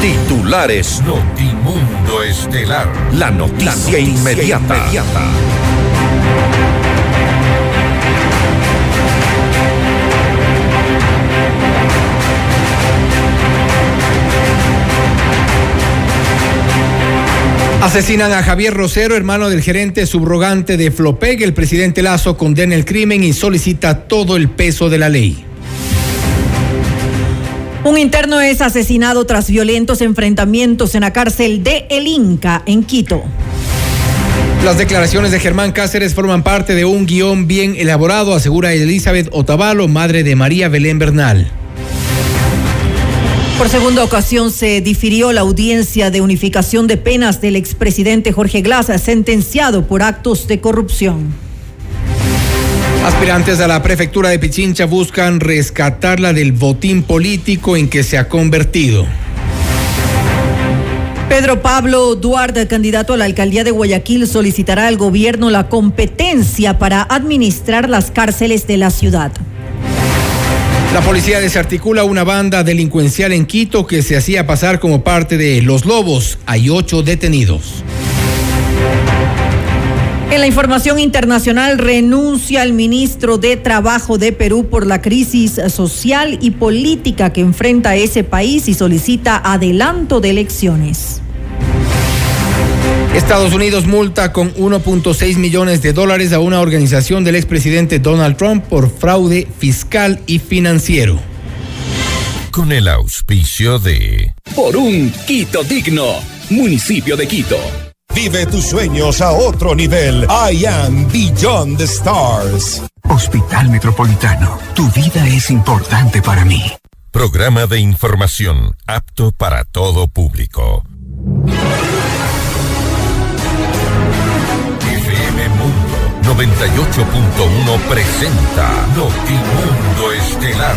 Titulares Notimundo Estelar. La noticia, inmediata. Asesinan a Javier Rosero, hermano del gerente subrogante de Flopeg. El presidente Lazo condena el crimen y solicita todo el peso de la ley. Un interno es asesinado tras violentos enfrentamientos en la cárcel de El Inca, en Quito. Las declaraciones de Germán Cáceres forman parte de un guion bien elaborado, asegura Elizabeth Otavalo, madre de María Belén Bernal. Por segunda ocasión se difirió la audiencia de unificación de penas del expresidente Jorge Glass, sentenciado por actos de corrupción. Aspirantes a la prefectura de Pichincha buscan rescatarla del botín político en que se ha convertido. Pedro Pablo Duarte, candidato a la alcaldía de Guayaquil, solicitará al gobierno la competencia para administrar las cárceles de la ciudad. La policía desarticula una banda delincuencial en Quito que se hacía pasar como parte de Los Lobos. Hay ocho detenidos. En la información internacional renuncia el ministro de Trabajo de Perú por la crisis social y política que enfrenta ese país y solicita adelanto de elecciones. Estados Unidos multa con 1.6 millones de dólares a una organización del expresidente Donald Trump por fraude fiscal y financiero. Con el auspicio de... Por un Quito digno, municipio de Quito. Vive tus sueños a otro nivel. I am Beyond the Stars. Hospital Metropolitano, tu vida es importante para mí. Programa de información apto para todo público. FM Mundo 98.1 presenta Notimundo Estelar.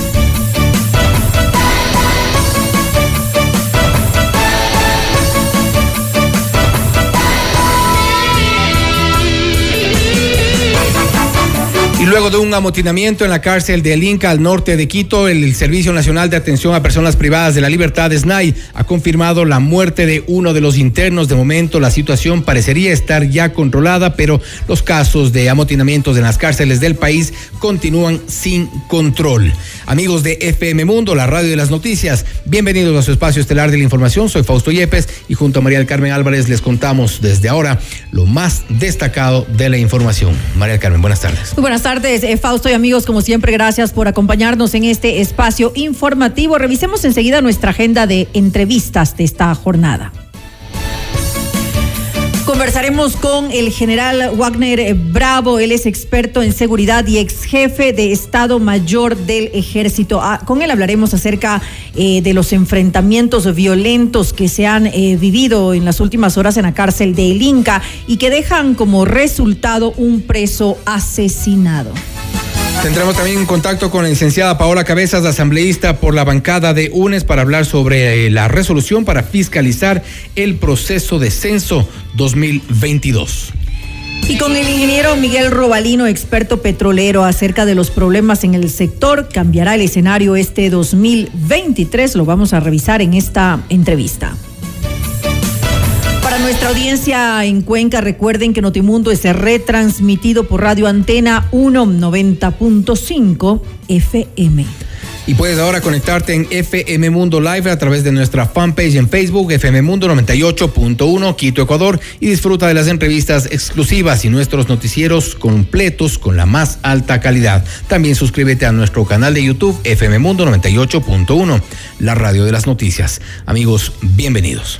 Luego de un amotinamiento en la cárcel del Inca al norte de Quito, el Servicio Nacional de Atención a Personas Privadas de la Libertad, SNAI, ha confirmado la muerte de uno de los internos. De momento, la situación parecería estar ya controlada, pero los casos de amotinamientos en las cárceles del país continúan sin control. Amigos de FM Mundo, la radio de las noticias, bienvenidos a su espacio estelar de la información. Soy Fausto Yepes y junto a María del Carmen Álvarez les contamos desde ahora lo más destacado de la información. María del Carmen, buenas tardes. Muy buenas tardes eh, Fausto y amigos. Como siempre, gracias por acompañarnos en este espacio informativo. Revisemos enseguida nuestra agenda de entrevistas de esta jornada. Conversaremos con el general Wagner Bravo, él es experto en seguridad y ex jefe de Estado Mayor del Ejército. Ah, con él hablaremos acerca eh, de los enfrentamientos violentos que se han eh, vivido en las últimas horas en la cárcel de El Inca y que dejan como resultado un preso asesinado. Tendremos también contacto con la licenciada Paola Cabezas, asambleísta por la bancada de UNES, para hablar sobre eh, la resolución para fiscalizar el proceso de censo 2022. Y con el ingeniero Miguel Robalino, experto petrolero, acerca de los problemas en el sector, cambiará el escenario este 2023. Lo vamos a revisar en esta entrevista. Para nuestra audiencia en Cuenca, recuerden que Notimundo es retransmitido por Radio Antena 190.5 FM. Y puedes ahora conectarte en FM Mundo Live a través de nuestra fanpage en Facebook, FM Mundo 98.1 Quito, Ecuador, y disfruta de las entrevistas exclusivas y nuestros noticieros completos con la más alta calidad. También suscríbete a nuestro canal de YouTube, FM Mundo 98.1, la radio de las noticias. Amigos, bienvenidos.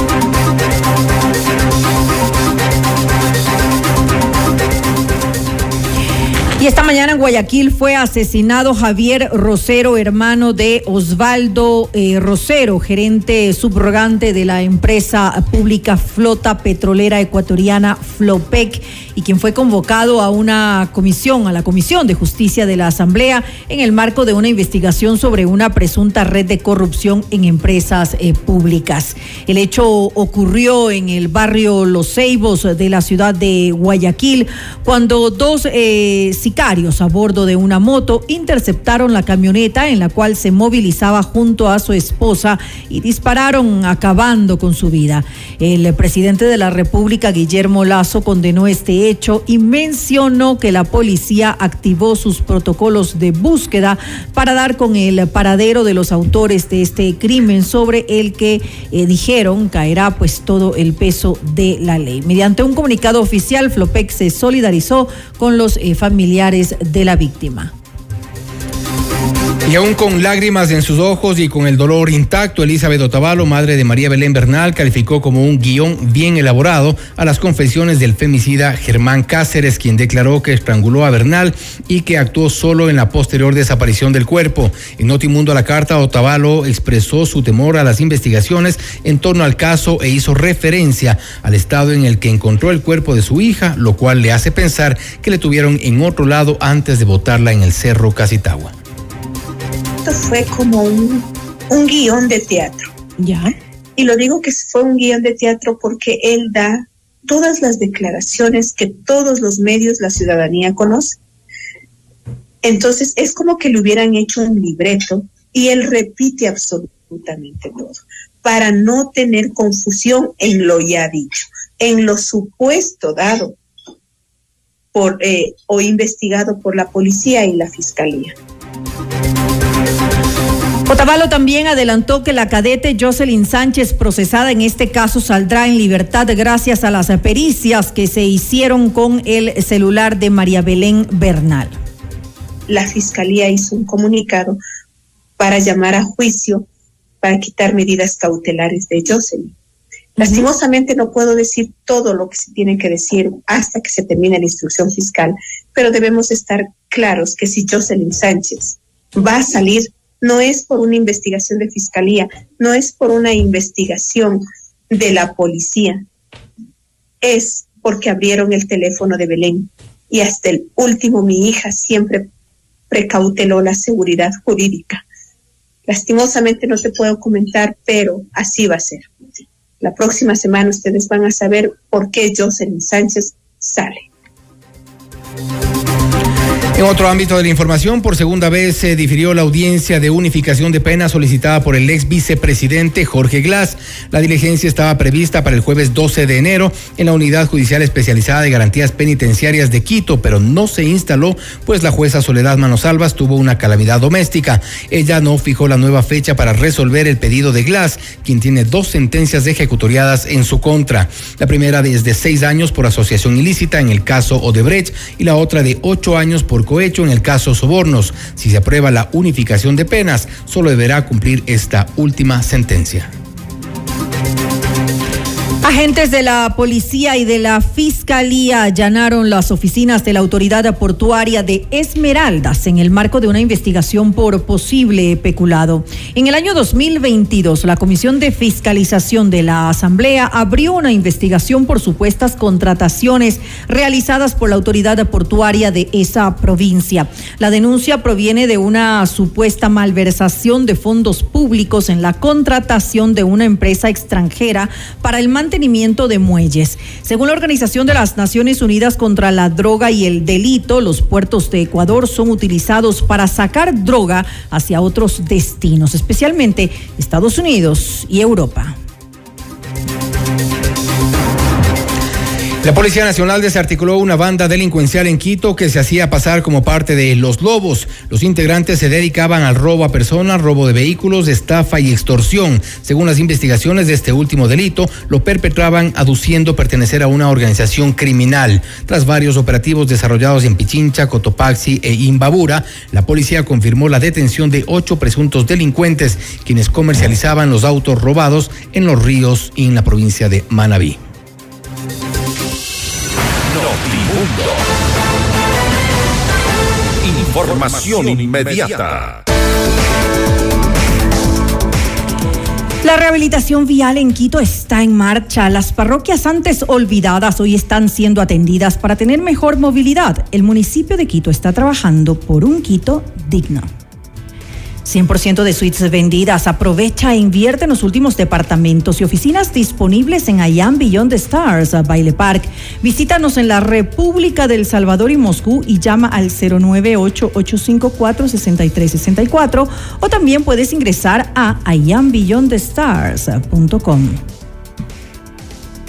Y esta mañana en Guayaquil fue asesinado Javier Rosero, hermano de Osvaldo eh, Rosero, gerente subrogante de la empresa pública Flota Petrolera Ecuatoriana Flopec, y quien fue convocado a una comisión, a la Comisión de Justicia de la Asamblea, en el marco de una investigación sobre una presunta red de corrupción en empresas eh, públicas. El hecho ocurrió en el barrio Los Ceibos de la ciudad de Guayaquil, cuando dos eh, sicarios a bordo de una moto interceptaron la camioneta en la cual se movilizaba junto a su esposa y dispararon acabando con su vida. El presidente de la República, Guillermo Lazo, condenó este hecho y mencionó que la policía activó sus protocolos de búsqueda para dar con el paradero de los autores de este crimen sobre el que eh, dijeron caerá pues todo el peso de la ley. Mediante un comunicado oficial, Flopec se solidarizó con los eh, familiares de la víctima. Y aún con lágrimas en sus ojos y con el dolor intacto, Elizabeth Otavalo, madre de María Belén Bernal, calificó como un guion bien elaborado a las confesiones del femicida Germán Cáceres, quien declaró que estranguló a Bernal y que actuó solo en la posterior desaparición del cuerpo. En Notimundo a la carta, Otavalo expresó su temor a las investigaciones en torno al caso e hizo referencia al estado en el que encontró el cuerpo de su hija, lo cual le hace pensar que le tuvieron en otro lado antes de botarla en el cerro Casitagua fue como un, un guion de teatro. Ya. Y lo digo que fue un guion de teatro porque él da todas las declaraciones que todos los medios, la ciudadanía conoce. Entonces es como que le hubieran hecho un libreto y él repite absolutamente todo para no tener confusión en lo ya dicho, en lo supuesto dado por eh, o investigado por la policía y la fiscalía. Otavalo también adelantó que la cadete Jocelyn Sánchez, procesada en este caso, saldrá en libertad gracias a las pericias que se hicieron con el celular de María Belén Bernal. La fiscalía hizo un comunicado para llamar a juicio para quitar medidas cautelares de Jocelyn. Lastimosamente no puedo decir todo lo que se tiene que decir hasta que se termine la instrucción fiscal, pero debemos estar claros que si Jocelyn Sánchez va a salir no es por una investigación de fiscalía, no es por una investigación de la policía, es porque abrieron el teléfono de Belén y hasta el último mi hija siempre precauteló la seguridad jurídica. Lastimosamente no te puedo comentar, pero así va a ser. La próxima semana ustedes van a saber por qué Jocelyn Sánchez sale. En otro ámbito de la información, por segunda vez se difirió la audiencia de unificación de penas solicitada por el ex vicepresidente Jorge Glass. La diligencia estaba prevista para el jueves 12 de enero en la Unidad Judicial Especializada de Garantías Penitenciarias de Quito, pero no se instaló, pues la jueza Soledad Manosalvas tuvo una calamidad doméstica. Ella no fijó la nueva fecha para resolver el pedido de Glass, quien tiene dos sentencias ejecutoriadas en su contra. La primera desde seis años por asociación ilícita en el caso Odebrecht y la otra de ocho años por hecho en el caso Sobornos. Si se aprueba la unificación de penas, solo deberá cumplir esta última sentencia. Agentes de la policía y de la fiscalía allanaron las oficinas de la autoridad portuaria de Esmeraldas en el marco de una investigación por posible peculado. En el año 2022, la Comisión de Fiscalización de la Asamblea abrió una investigación por supuestas contrataciones realizadas por la autoridad portuaria de esa provincia. La denuncia proviene de una supuesta malversación de fondos públicos en la contratación de una empresa extranjera para el mantenimiento de muelles. Según la Organización de las Naciones Unidas contra la Droga y el Delito, los puertos de Ecuador son utilizados para sacar droga hacia otros destinos, especialmente Estados Unidos y Europa. La Policía Nacional desarticuló una banda delincuencial en Quito que se hacía pasar como parte de Los Lobos. Los integrantes se dedicaban al robo a personas, robo de vehículos, estafa y extorsión. Según las investigaciones de este último delito, lo perpetraban aduciendo pertenecer a una organización criminal. Tras varios operativos desarrollados en Pichincha, Cotopaxi e Imbabura, la policía confirmó la detención de ocho presuntos delincuentes quienes comercializaban los autos robados en los ríos y en la provincia de Manabí. Información inmediata. La rehabilitación vial en Quito está en marcha. Las parroquias antes olvidadas hoy están siendo atendidas para tener mejor movilidad. El municipio de Quito está trabajando por un Quito digno. 100% de suites vendidas. Aprovecha e invierte en los últimos departamentos y oficinas disponibles en Ayam Beyond the Stars, Baile Park. Visítanos en la República del Salvador y Moscú y llama al 098-854-6364 o también puedes ingresar a ayambeyondthestars.com.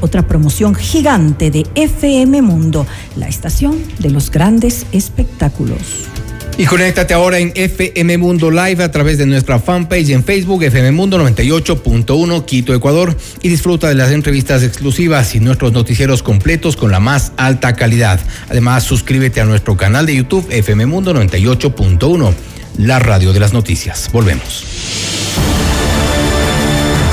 otra promoción gigante de FM Mundo, la estación de los grandes espectáculos. Y conéctate ahora en FM Mundo Live a través de nuestra fanpage en Facebook, FM Mundo 98.1 Quito, Ecuador, y disfruta de las entrevistas exclusivas y nuestros noticieros completos con la más alta calidad. Además, suscríbete a nuestro canal de YouTube, FM Mundo 98.1, la radio de las noticias. Volvemos.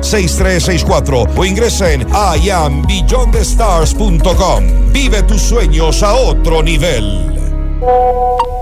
6364 o ingresa en iambeyondthestars.com. Vive tus sueños a otro nivel.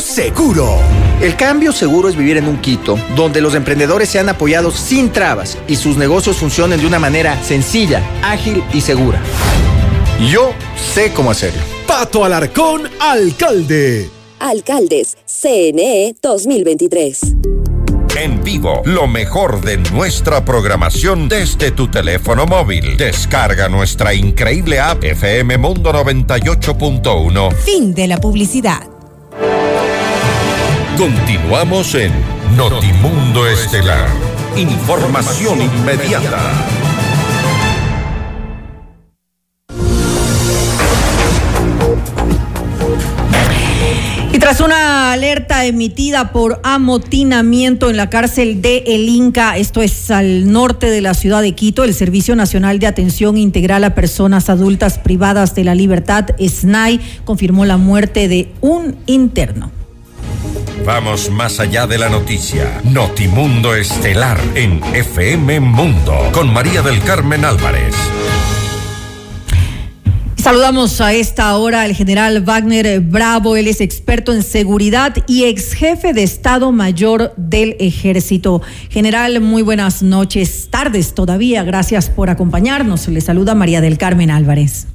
seguro. El cambio seguro es vivir en un Quito donde los emprendedores sean apoyados sin trabas y sus negocios funcionen de una manera sencilla, ágil y segura. Yo sé cómo hacerlo. Pato Alarcón, alcalde. Alcaldes, CNE 2023. En vivo, lo mejor de nuestra programación desde tu teléfono móvil. Descarga nuestra increíble app FM Mundo 98.1. Fin de la publicidad. Continuamos en Notimundo Estelar. Información inmediata. Tras una alerta emitida por amotinamiento en la cárcel de El Inca, esto es al norte de la ciudad de Quito, el Servicio Nacional de Atención Integral a Personas Adultas Privadas de la Libertad, SNAI, confirmó la muerte de un interno. Vamos más allá de la noticia. Notimundo Estelar en FM Mundo con María del Carmen Álvarez. Saludamos a esta hora al general Wagner Bravo, él es experto en seguridad y ex jefe de Estado Mayor del Ejército. General, muy buenas noches, tardes todavía, gracias por acompañarnos. Le saluda María del Carmen Álvarez.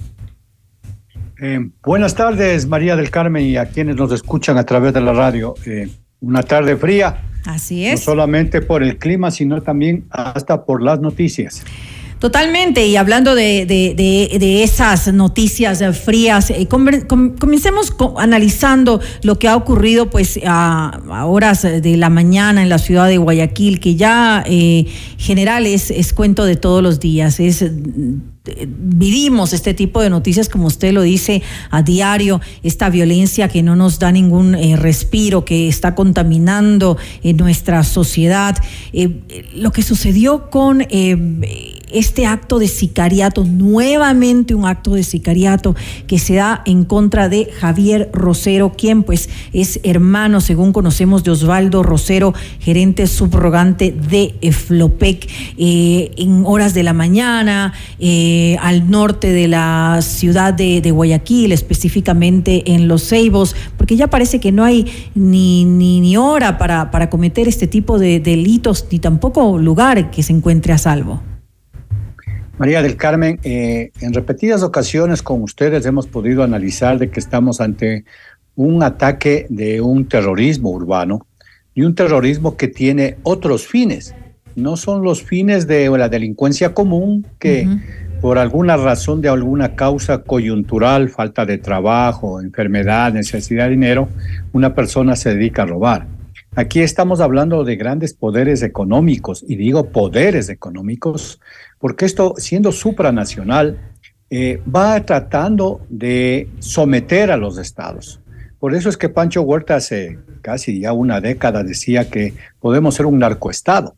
Eh, buenas tardes, María del Carmen, y a quienes nos escuchan a través de la radio. Eh, una tarde fría. Así es. No solamente por el clima, sino también hasta por las noticias. Totalmente, y hablando de, de, esas noticias frías, eh, comencemos analizando lo que ha ocurrido pues a, horas de la mañana en la ciudad de Guayaquil, que ya eh, general es, es cuento de todos los días, es vivimos este tipo de noticias, como usted lo dice, a diario, esta violencia que no nos da ningún eh, respiro, que está contaminando nuestra sociedad. Eh, lo que sucedió con eh, este acto de sicariato, nuevamente un acto de sicariato que se da en contra de Javier Rosero, quien pues es hermano, según conocemos, de Osvaldo Rosero, gerente subrogante de Flopec, eh, en horas de la mañana, eh, al norte de la ciudad de, Guayaquil, específicamente en Los Ceibos, porque ya parece que no hay ni, ni, ni hora para, para cometer este tipo de delitos, ni tampoco lugar que se encuentre a salvo. María del Carmen, eh, en repetidas ocasiones con ustedes hemos podido analizar de que estamos ante un ataque de un terrorismo urbano y un terrorismo que tiene otros fines. No son los fines de la delincuencia común que por alguna razón de alguna causa coyuntural, falta de trabajo, enfermedad, necesidad de dinero, una persona se dedica a robar. Aquí estamos hablando de grandes poderes económicos, y digo poderes económicos, porque esto, siendo supranacional, eh, va tratando de someter a los estados. Por eso es que Pancho Huerta hace casi ya una década decía que podemos ser un narcoestado.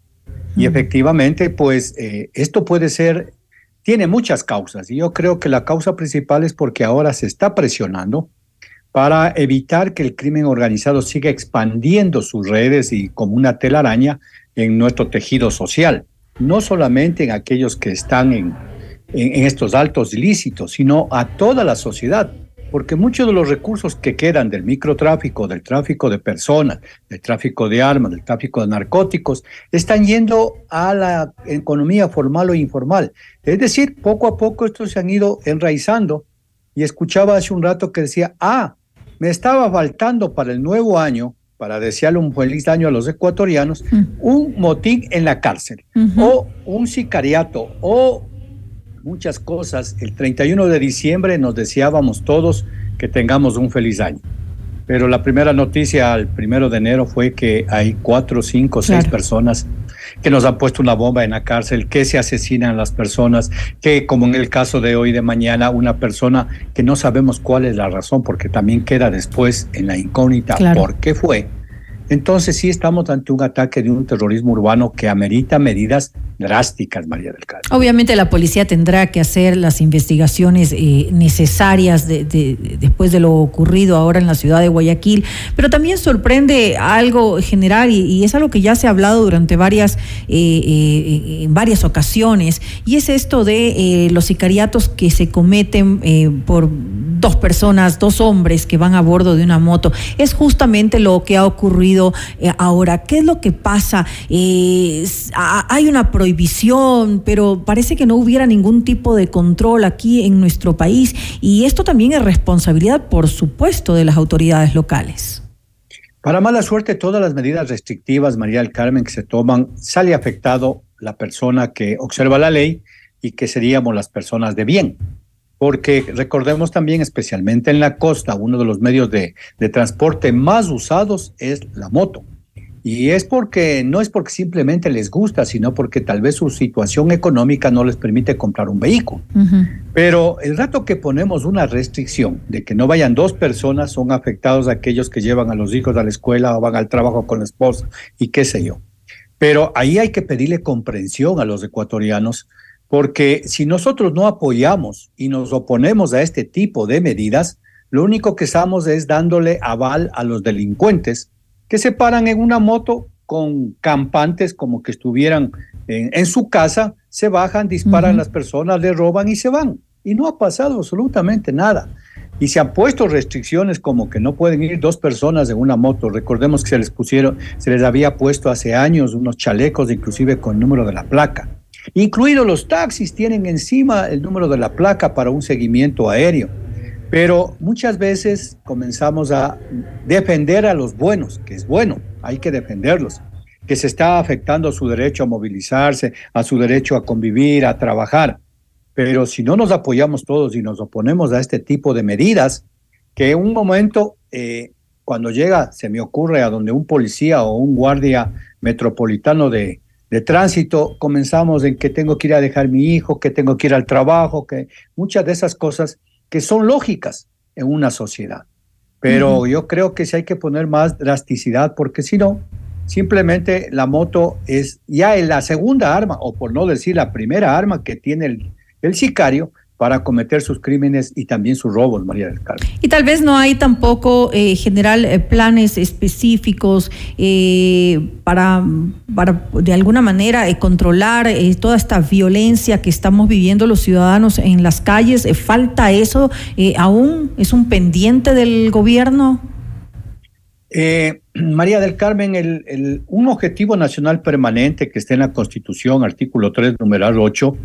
Y efectivamente, pues eh, esto puede ser, tiene muchas causas. Y yo creo que la causa principal es porque ahora se está presionando para evitar que el crimen organizado siga expandiendo sus redes y como una telaraña en nuestro tejido social, no solamente en aquellos que están en, en, estos altos ilícitos, sino a toda la sociedad, porque muchos de los recursos que quedan del microtráfico, del tráfico de personas, del tráfico de armas, del tráfico de narcóticos, están yendo a la economía formal o informal. Es decir, poco a poco estos se han ido enraizando y escuchaba hace un rato que decía, ah, me estaba faltando para el nuevo año, para desearle un feliz año a los ecuatorianos, mm. un motín en la cárcel o un sicariato o muchas cosas. El 31 de diciembre nos deseábamos todos que tengamos un feliz año. Pero la primera noticia al primero de enero fue que hay cuatro, cinco, seis personas que nos han puesto una bomba en la cárcel, que se asesinan las personas, que como en el caso de hoy de mañana, una persona que no sabemos cuál es la razón, porque también queda después en la incógnita por qué fue, entonces sí estamos ante un ataque de un terrorismo urbano que amerita medidas drásticas, María del Carmen. Obviamente la policía tendrá que hacer las investigaciones eh, necesarias después de lo ocurrido ahora en la ciudad de Guayaquil, pero también sorprende algo general y, es algo que ya se ha hablado durante varias, eh, eh, varias ocasiones, y es esto de los sicariatos que se cometen por dos personas, dos hombres que van a bordo de una moto. Es justamente lo que ha ocurrido eh, ahora. ¿Qué es lo que pasa? hay una prohibición, pero parece que no hubiera ningún tipo de control aquí en nuestro país y esto también es responsabilidad, por supuesto, de las autoridades locales. Para mala suerte, todas las medidas restrictivas, María del Carmen, que se toman, sale afectado la persona que observa la ley y que seríamos las personas de bien porque recordemos también, especialmente en la costa, uno de los medios de, transporte más usados es la moto. Y es porque, no es porque simplemente les gusta, sino porque tal vez su situación económica no les permite comprar un vehículo. Pero el rato que ponemos una restricción de que no vayan dos personas, son afectados aquellos que llevan a los hijos a la escuela o van al trabajo con la esposa y qué sé yo. Pero ahí hay que pedirle comprensión a los ecuatorianos porque si nosotros no apoyamos y nos oponemos a este tipo de medidas, lo único que estamos es dándole aval a los delincuentes que se paran en una moto con campantes como que estuvieran en, su casa, se bajan, disparan a las personas, le roban y se van. Y no ha pasado absolutamente nada. Y se han puesto restricciones como que no pueden ir dos personas en una moto. Recordemos que se les pusieron, se les había puesto hace años unos chalecos, inclusive con el número de la placa. Incluidos los taxis tienen encima el número de la placa para un seguimiento aéreo. Pero muchas veces comenzamos a defender a los buenos, que es bueno, hay que defenderlos. que se está afectando su derecho a movilizarse, a su derecho a convivir, a trabajar. Pero si no nos apoyamos todos y nos oponemos a este tipo de medidas, que en un momento, eh, cuando llega, se me ocurre a donde un policía o un guardia metropolitano de, de tránsito, comenzamos en que tengo que ir a dejar mi hijo, que tengo que ir al trabajo, que muchas de esas cosas que son lógicas en una sociedad. Pero yo creo que sí hay que poner más drasticidad porque si no, simplemente la moto es ya la segunda arma, o por no decir la primera arma que tiene el, el sicario para cometer sus crímenes y también sus robos, María del Carmen. Y tal vez no hay tampoco, eh, general, eh, planes específicos eh, para, para, de alguna manera, eh, controlar toda esta violencia que estamos viviendo los ciudadanos en las calles. ¿Falta eso aún? ¿Es un pendiente del gobierno? María del Carmen, el, el, un objetivo nacional permanente que está en la Constitución, artículo 3, numeral 8,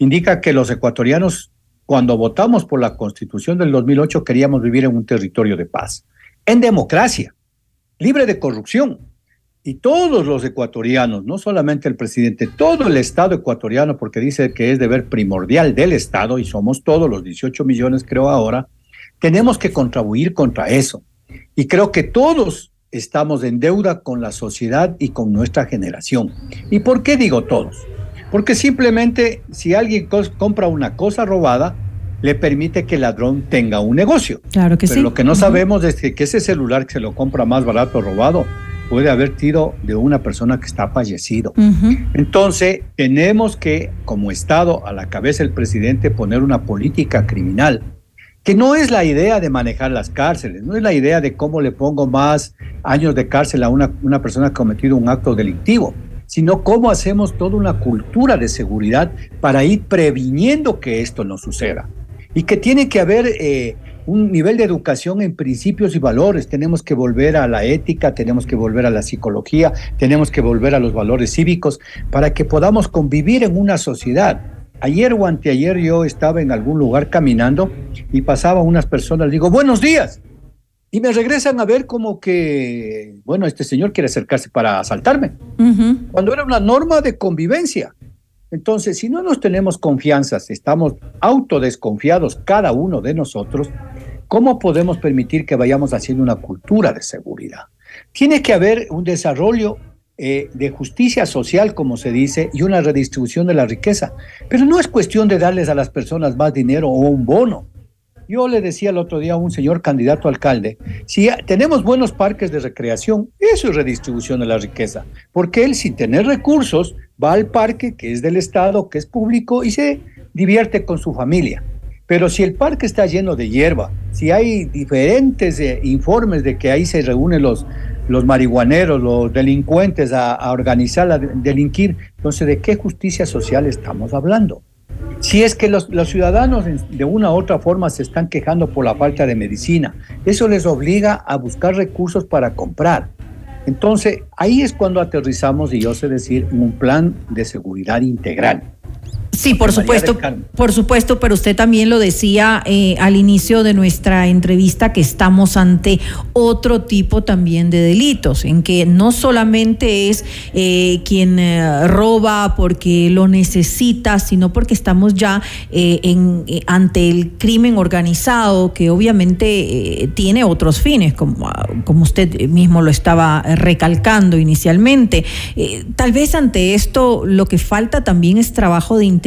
indica que los ecuatorianos cuando votamos por la constitución del 2008 queríamos vivir en un territorio de paz, en democracia, libre de corrupción. Y todos los ecuatorianos, no solamente el presidente, todo el Estado ecuatoriano, porque dice que es deber primordial del Estado, y somos todos los 18 millones creo ahora, tenemos que contribuir contra eso. Y creo que todos estamos en deuda con la sociedad y con nuestra generación. ¿Y por qué digo todos? Porque simplemente si alguien compra una cosa robada, le permite que el ladrón tenga un negocio. Claro que Pero lo que no sabemos es que, ese celular que se lo compra más barato robado puede haber sido de una persona que está fallecido. Entonces, tenemos que, como Estado, a la cabeza del presidente, poner una política criminal, que no es la idea de manejar las cárceles, no es la idea de cómo le pongo más años de cárcel a una, una persona que ha cometido un acto delictivo sino cómo hacemos toda una cultura de seguridad para ir previniendo que esto no suceda. Y que tiene que haber eh, un nivel de educación en principios y valores. Tenemos que volver a la ética, tenemos que volver a la psicología, tenemos que volver a los valores cívicos para que podamos convivir en una sociedad. Ayer o anteayer yo estaba en algún lugar caminando y pasaba unas personas, digo, buenos días y me regresan a ver como que, bueno, este señor quiere acercarse para asaltarme, cuando era una norma de convivencia. Entonces, si no nos tenemos confianza, si estamos autodesconfiados cada uno de nosotros, ¿cómo podemos permitir que vayamos haciendo una cultura de seguridad? Tiene que haber un desarrollo eh, de justicia social, como se dice, y una redistribución de la riqueza. Pero no es cuestión de darles a las personas más dinero o un bono. Yo le decía el otro día a un señor candidato alcalde, si tenemos buenos parques de recreación, eso es redistribución de la riqueza, porque él sin tener recursos va al parque que es del Estado, que es público y se divierte con su familia. Pero si el parque está lleno de hierba, si hay diferentes eh, informes de que ahí se reúnen los, los marihuaneros, los delincuentes a, a organizar, a delinquir, entonces ¿de qué justicia social estamos hablando? Si es que los, ciudadanos de una u otra forma se están quejando por la falta de medicina, eso les obliga a buscar recursos para comprar. Entonces, ahí es cuando aterrizamos, y yo sé decir, un plan de seguridad integral. Sí, por supuesto, por supuesto, pero usted también lo decía eh, al inicio de nuestra entrevista que estamos ante otro tipo también de delitos, en que no solamente es eh, quien eh, roba porque lo necesita, sino porque estamos ya en, ante el crimen organizado que obviamente tiene otros fines, como, como usted mismo lo estaba recalcando inicialmente. tal vez ante esto lo que falta también es trabajo de inteligencia?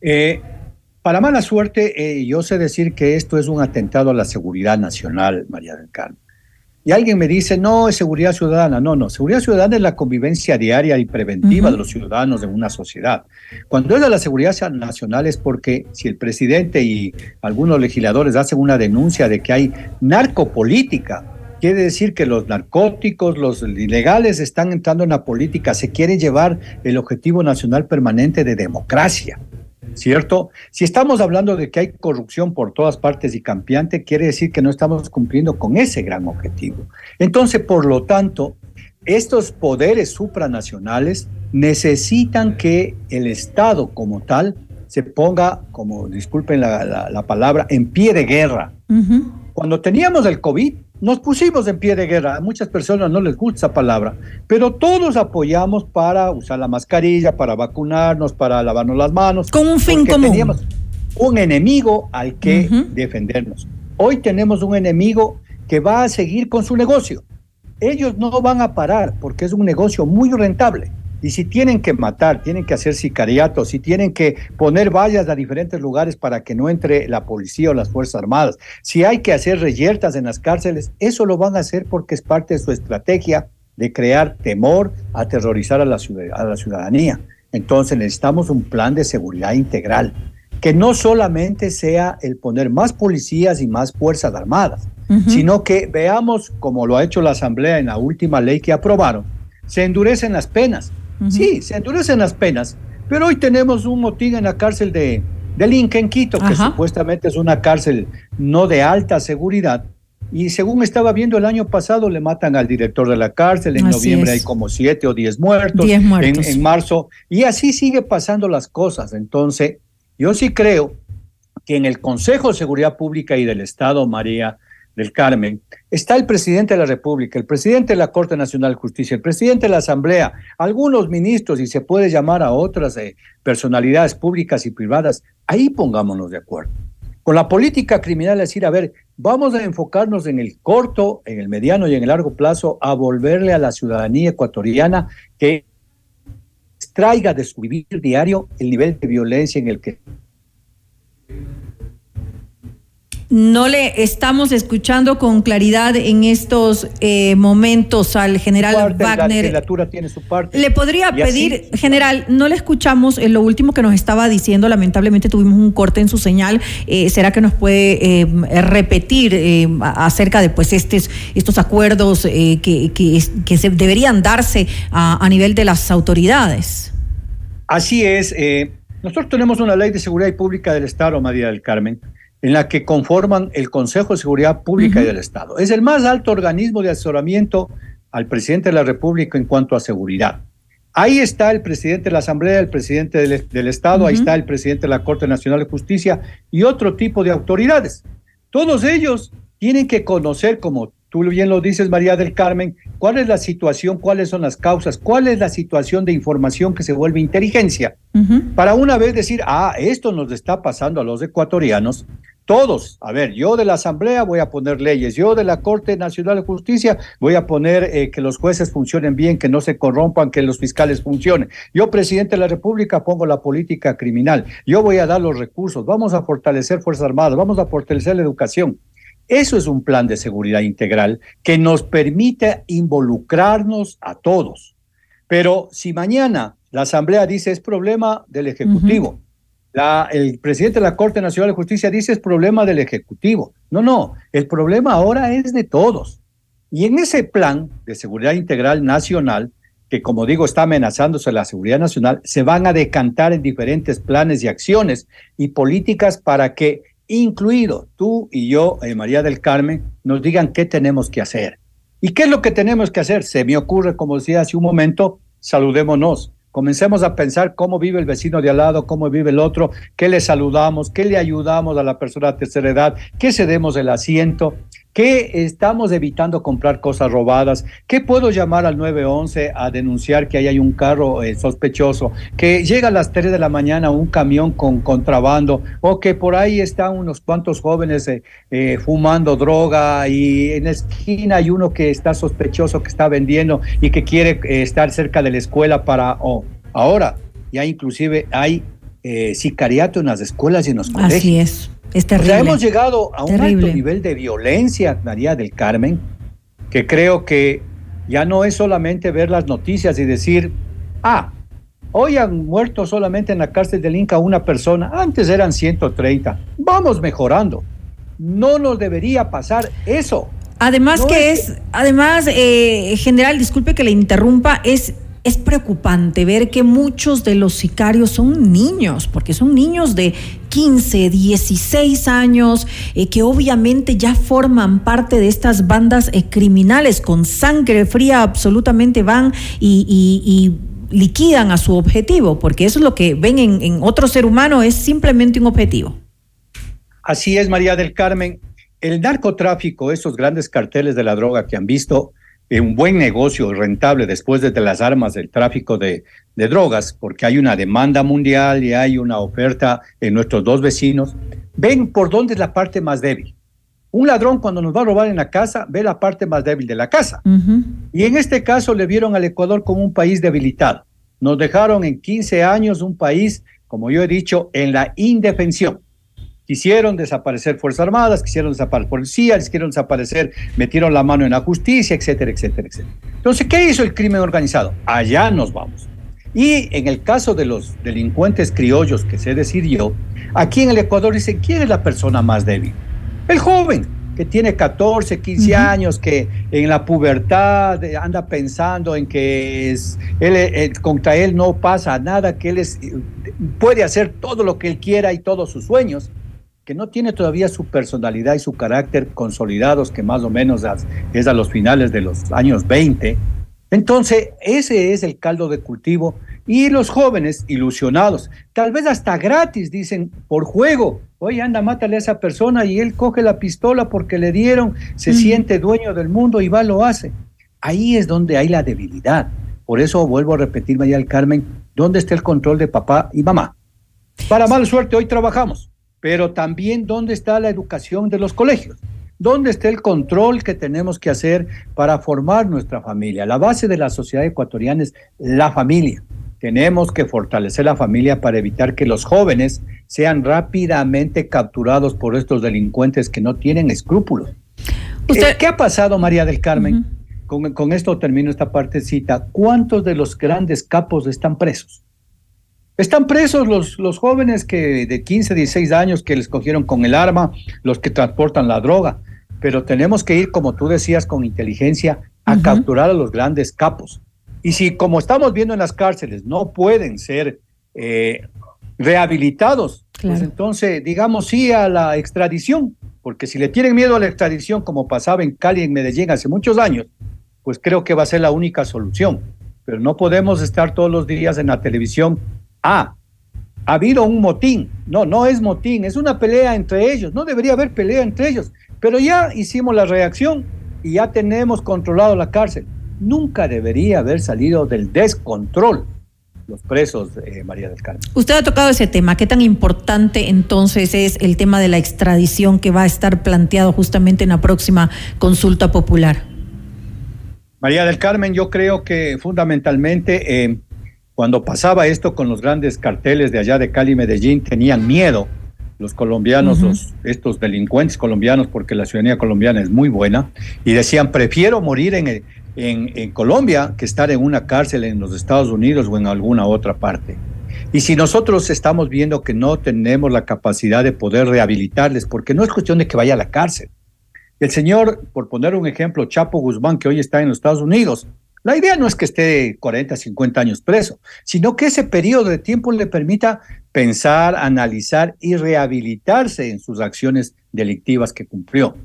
Eh, para mala suerte, eh, yo sé decir que esto es un atentado a la seguridad nacional, María del Carmen. Y alguien me dice, no, es seguridad ciudadana. No, no, seguridad ciudadana es la convivencia diaria y preventiva de los ciudadanos en una sociedad. Cuando es de la seguridad nacional es porque si el presidente y algunos legisladores hacen una denuncia de que hay narcopolítica, Quiere decir que los narcóticos, los ilegales están entrando en la política, se quiere llevar el objetivo nacional permanente de democracia. ¿Cierto? Si estamos hablando de que hay corrupción por todas partes y cambiante, quiere decir que no estamos cumpliendo con ese gran objetivo. Entonces, por lo tanto, estos poderes supranacionales necesitan que el Estado como tal se ponga, como disculpen la, palabra, en pie de guerra. Cuando teníamos el COVID, nos pusimos en pie de guerra. A muchas personas no les gusta esa palabra, pero todos apoyamos para usar la mascarilla, para vacunarnos, para lavarnos las manos. Con un fin común. Teníamos un enemigo al que defendernos. Hoy tenemos un enemigo que va a seguir con su negocio. Ellos no van a parar porque es un negocio muy rentable. Y si tienen que matar, tienen que hacer sicariatos, si tienen que poner vallas a diferentes lugares para que no entre la policía o las Fuerzas Armadas, si hay que hacer reyertas en las cárceles, eso lo van a hacer porque es parte de su estrategia de crear temor, aterrorizar a la, a la ciudadanía. Entonces necesitamos un plan de seguridad integral, que no solamente sea el poner más policías y más Fuerzas Armadas, sino que veamos, como lo ha hecho la Asamblea en la última ley que aprobaron, se endurecen las penas Sí, se endurecen las penas, pero hoy tenemos un motín en la cárcel de, de Lincoln, Quito, que supuestamente es una cárcel no de alta seguridad. Y según estaba viendo el año pasado, le matan al director de la cárcel. En noviembre hay como siete o diez muertos. muertos. En, en marzo. Y así sigue pasando las cosas. Entonces, yo sí creo que en el Consejo de Seguridad Pública y del Estado, María, del Carmen, está el presidente de la República, el presidente de la Corte Nacional de Justicia, el presidente de la Asamblea, algunos ministros y se puede llamar a otras eh, personalidades públicas y privadas. Ahí pongámonos de acuerdo. Con la política criminal es decir, a ver, vamos a enfocarnos en el corto, en el mediano y en el largo plazo a volverle a la ciudadanía ecuatoriana que extraiga de su vivir diario el nivel de violencia en el que no le estamos escuchando con claridad en estos eh, momentos al general Wagner. La tiene su parte. Le podría pedir, general, no le escuchamos en lo último que nos estaba diciendo. Lamentablemente tuvimos un corte en su señal. Eh, ¿Será que nos puede eh, repetir acerca de pues estos, estos acuerdos que, que, se deberían darse a, a, nivel de las autoridades? Así es. nosotros tenemos una ley de seguridad pública del Estado, María del Carmen en la que conforman el Consejo de Seguridad Pública y del Estado. Es el más alto organismo de asesoramiento al presidente de la República en cuanto a seguridad. Ahí está el presidente de la Asamblea, el presidente del, Estado, ahí está el presidente de la Corte Nacional de Justicia y otro tipo de autoridades. Todos ellos tienen que conocer, como tú bien lo dices, María del Carmen, cuál es la situación, cuáles son las causas, cuál es la situación de información que se vuelve inteligencia, para una vez decir, ah, esto nos está pasando a los ecuatorianos, todos, a ver, yo de la Asamblea voy a poner leyes, yo de la Corte Nacional de Justicia voy a poner eh, que los jueces funcionen bien, que no se corrompan, que los fiscales funcionen. Yo, presidente de la República, pongo la política criminal, yo voy a dar los recursos, vamos a fortalecer Fuerzas Armadas, vamos a fortalecer la educación. Eso es un plan de seguridad integral que nos permite involucrarnos a todos. Pero si mañana la Asamblea dice es problema del Ejecutivo, el presidente de la Corte Nacional de Justicia dice es problema del Ejecutivo. No, no, el problema ahora es de todos. Y en ese plan de seguridad integral nacional, que como digo está amenazándose la seguridad nacional, se van a decantar en diferentes planes y acciones y políticas para que, incluido tú y yo, eh, María del Carmen, nos digan qué tenemos que hacer. ¿Y qué es lo que tenemos que hacer? Se me ocurre, como decía hace un momento, saludémonos Comencemos a pensar cómo vive el vecino de al lado, cómo vive el otro, qué le saludamos, qué le ayudamos a la persona de tercera edad, qué cedemos el asiento, qué estamos evitando comprar cosas robadas, qué puedo llamar al 911 a denunciar que ahí hay un carro eh, sospechoso, que llega a las 3 de la mañana un camión con contrabando o que por ahí están unos cuantos jóvenes eh, eh, fumando droga y en la esquina hay uno que está sospechoso que está vendiendo y que quiere estar cerca de la escuela para... Ahora, ya inclusive hay eh, sicariato en las escuelas y en los colegios. Así es, es terrible. hemos llegado a un alto nivel de violencia, María del Carmen, que creo que ya no es solamente ver las noticias y decir, ah, hoy han muerto solamente en la cárcel del Inca una persona, antes eran 130, vamos mejorando. No nos debería pasar eso. Además que es, además, eh, general, disculpe que le interrumpa, es es preocupante ver que muchos de los sicarios son niños, porque son niños de 15, 16 años, eh, que obviamente ya forman parte de estas bandas eh, criminales, con sangre fría absolutamente van y, liquidan a su objetivo, porque eso es lo que ven en otro ser humano, es simplemente un objetivo. Así es, María del Carmen. el narcotráfico, esos grandes carteles de la droga que han visto un buen negocio rentable después de las armas del tráfico de, de drogas, porque hay una demanda mundial y hay una oferta en nuestros dos vecinos, ven por dónde es la parte más débil. Un ladrón cuando nos va a robar en la casa ve la parte más débil de la casa. Y en este caso le vieron al Ecuador como un país debilitado. Nos dejaron en 15 años un país, como yo he dicho, en la indefensión. Quisieron desaparecer Fuerzas Armadas, quisieron desaparecer policía, quisieron desaparecer, metieron la mano en la justicia, etcétera, etcétera, etcétera. Entonces, ¿qué hizo el crimen organizado? Allá nos vamos. Y en el caso de los delincuentes criollos que se decidió, aquí en el Ecuador dicen, ¿quién es la persona más débil? El joven, que tiene 14, 15 años, que en la pubertad anda pensando en que es, él, eh, contra él no pasa nada, que él es, puede hacer todo lo que él quiera y todos sus sueños, que no tiene todavía su personalidad y su carácter consolidados, que más o menos es a los finales de los años 20. Entonces, ese es el caldo de cultivo. Y los jóvenes ilusionados, tal vez hasta gratis, dicen, por juego, oye, anda, mátale a esa persona y él coge la pistola porque le dieron, se siente dueño del mundo y va, lo hace. Ahí es donde hay la debilidad. Por eso vuelvo a repetir, María del Carmen, ¿dónde está el control de papá y mamá? Para mala suerte, hoy trabajamos, pero también ¿dónde está la educación de los colegios? ¿Dónde está el control que tenemos que hacer para formar nuestra familia? La base de la sociedad ecuatoriana es la familia. Tenemos que fortalecer la familia para evitar que los jóvenes sean rápidamente capturados por estos delincuentes que no tienen escrúpulos. Eh, ¿Qué ha pasado, María del Carmen? con, esto termino esta partecita. ¿Cuántos de los grandes capos están presos? Están presos los, los jóvenes que de 15, 16 años que les cogieron con el arma, los que transportan la droga. Pero tenemos que ir, como tú decías, con inteligencia a capturar a los grandes capos. Y si, como estamos viendo en las cárceles, no pueden ser eh, rehabilitados, pues entonces digamos sí a la extradición, porque si le tienen miedo a la extradición, como pasaba en Cali y en Medellín hace muchos años, pues creo que va a ser la única solución. Pero no podemos estar todos los días en la televisión. Ah, ha habido un motín. No, no es motín, es una pelea entre ellos. No debería haber pelea entre ellos. Pero ya hicimos la reacción y ya tenemos controlado la cárcel nunca debería haber salido del descontrol los presos, eh, María del Carmen. Usted ha tocado ese tema. ¿Qué tan importante entonces es el tema de la extradición que va a estar planteado justamente en la próxima consulta popular? María del Carmen, yo creo que fundamentalmente eh, cuando pasaba esto con los grandes carteles de allá de Cali y Medellín, tenían miedo los colombianos, los, estos delincuentes colombianos, porque la ciudadanía colombiana es muy buena, y decían, prefiero morir en, el, en, Colombia que estar en una cárcel en los Estados Unidos o en alguna otra parte. Y si nosotros estamos viendo que no tenemos la capacidad de poder rehabilitarles, porque no es cuestión de que vaya a la cárcel. El señor, por poner un ejemplo, Chapo Guzmán, que hoy está en los Estados Unidos, la idea no es que esté 40, 50 años preso, sino que ese periodo de tiempo le permita pensar, analizar y rehabilitarse en sus acciones delictivas que cumplió.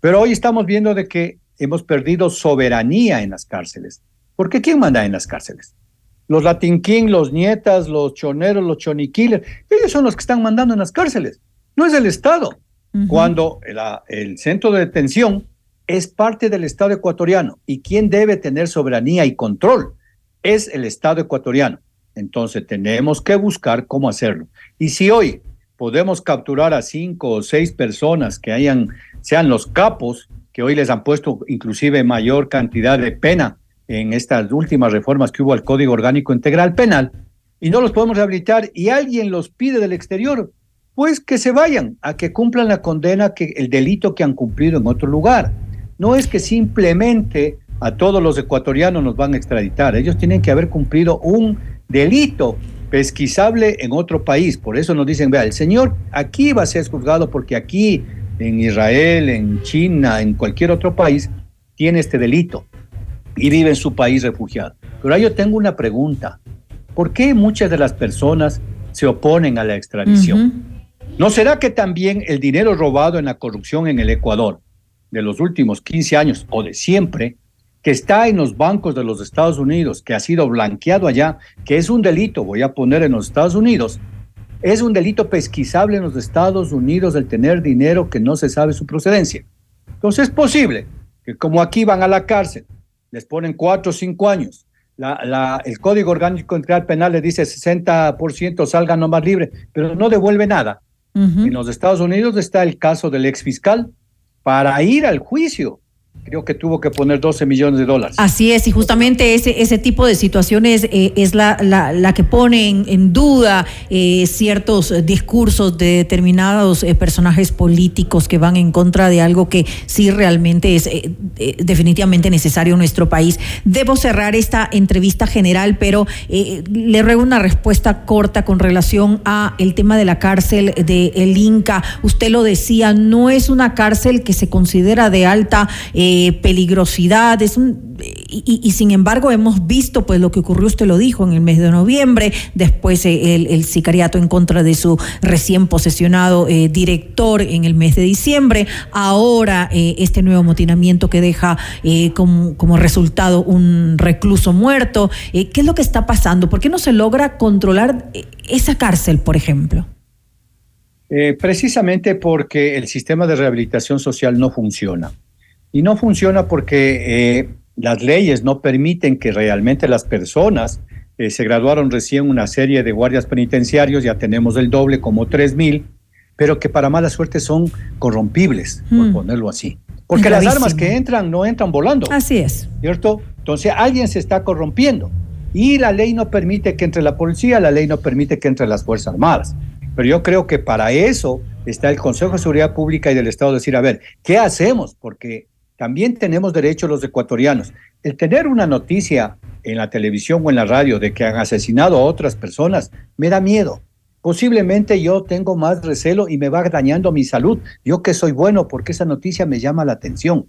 Pero hoy estamos viendo de que hemos perdido soberanía en las cárceles. ¿Por qué quién manda en las cárceles? Los Latin King, los nietas, los choneros, los choniquilers, ellos son los que están mandando en las cárceles. No es el Estado. Cuando el centro de detención es parte del Estado ecuatoriano y quien debe tener soberanía y control es el Estado ecuatoriano. Entonces tenemos que buscar cómo hacerlo. Y si hoy podemos capturar a cinco o seis personas que hayan, sean los capos que hoy les han puesto inclusive mayor cantidad de pena en estas últimas reformas que hubo al Código Orgánico Integral Penal, y no los podemos rehabilitar y alguien los pide del exterior, pues que se vayan a que cumplan la condena, que el delito que han cumplido en otro lugar. No es que simplemente a todos los ecuatorianos nos van a extraditar, ellos tienen que haber cumplido un delito pesquisable en otro país. Por eso nos dicen, vea, el señor aquí va a ser juzgado porque aquí en Israel, en China, en cualquier otro país, tiene este delito y vive en su país refugiado. Pero ahí yo tengo una pregunta. ¿Por qué muchas de las personas se oponen a la extradición? ¿No será que también el dinero robado en la corrupción en el Ecuador de los últimos 15 años o de siempre, que está en los bancos de los Estados Unidos, que ha sido blanqueado allá, que es un delito, voy a poner en los Estados Unidos, es un delito pesquisable en los Estados Unidos el tener dinero que no se sabe su procedencia. Entonces es posible que como aquí van a la cárcel, les ponen cuatro o cinco años, la, la, el Código Orgánico Integral Penal le dice 60% salgan nomás libre, pero no devuelve nada. En los Estados Unidos está el caso del ex fiscal para ir al juicio creo que tuvo que poner 12 millones de dólares. Así es, y justamente ese, ese tipo de situaciones eh, es la, la, que pone en, duda eh, ciertos discursos de determinados eh, personajes políticos que van en contra de algo que sí realmente es definitivamente necesario en nuestro país. Debo cerrar esta entrevista general, pero le ruego una respuesta corta con relación a el tema de la cárcel de el Inca. Usted lo decía, no es una cárcel que se considera de alta peligrosidad, es un, y, sin embargo hemos visto pues lo que ocurrió, usted lo dijo, en el mes de noviembre, después eh, el, sicariato en contra de su recién posesionado eh, director en el mes de diciembre, ahora este nuevo amotinamiento que deja como, como, resultado un recluso muerto. ¿Qué es lo que está pasando? ¿Por qué no se logra controlar esa cárcel, por ejemplo? precisamente porque el sistema de rehabilitación social no funciona. Y no funciona porque eh, las leyes no permiten que realmente las personas eh, se graduaron recién una serie de guardias penitenciarios, ya tenemos el doble, como tres mil, pero que para mala suerte son corrompibles, por mm. ponerlo así. Porque las armas que entran no entran volando. Así es. ¿Cierto? Entonces alguien se está corrompiendo. Y la ley no permite que entre la policía, la ley no permite que entre las Fuerzas Armadas. Pero yo creo que para eso está el Consejo de Seguridad Pública y del Estado decir, a ver, ¿qué hacemos? Porque también tenemos derecho los ecuatorianos. El tener una noticia en la televisión o en la radio de que han asesinado a otras personas me da miedo. Posiblemente yo tengo más recelo y me va dañando mi salud. Yo que soy bueno porque esa noticia me llama la atención.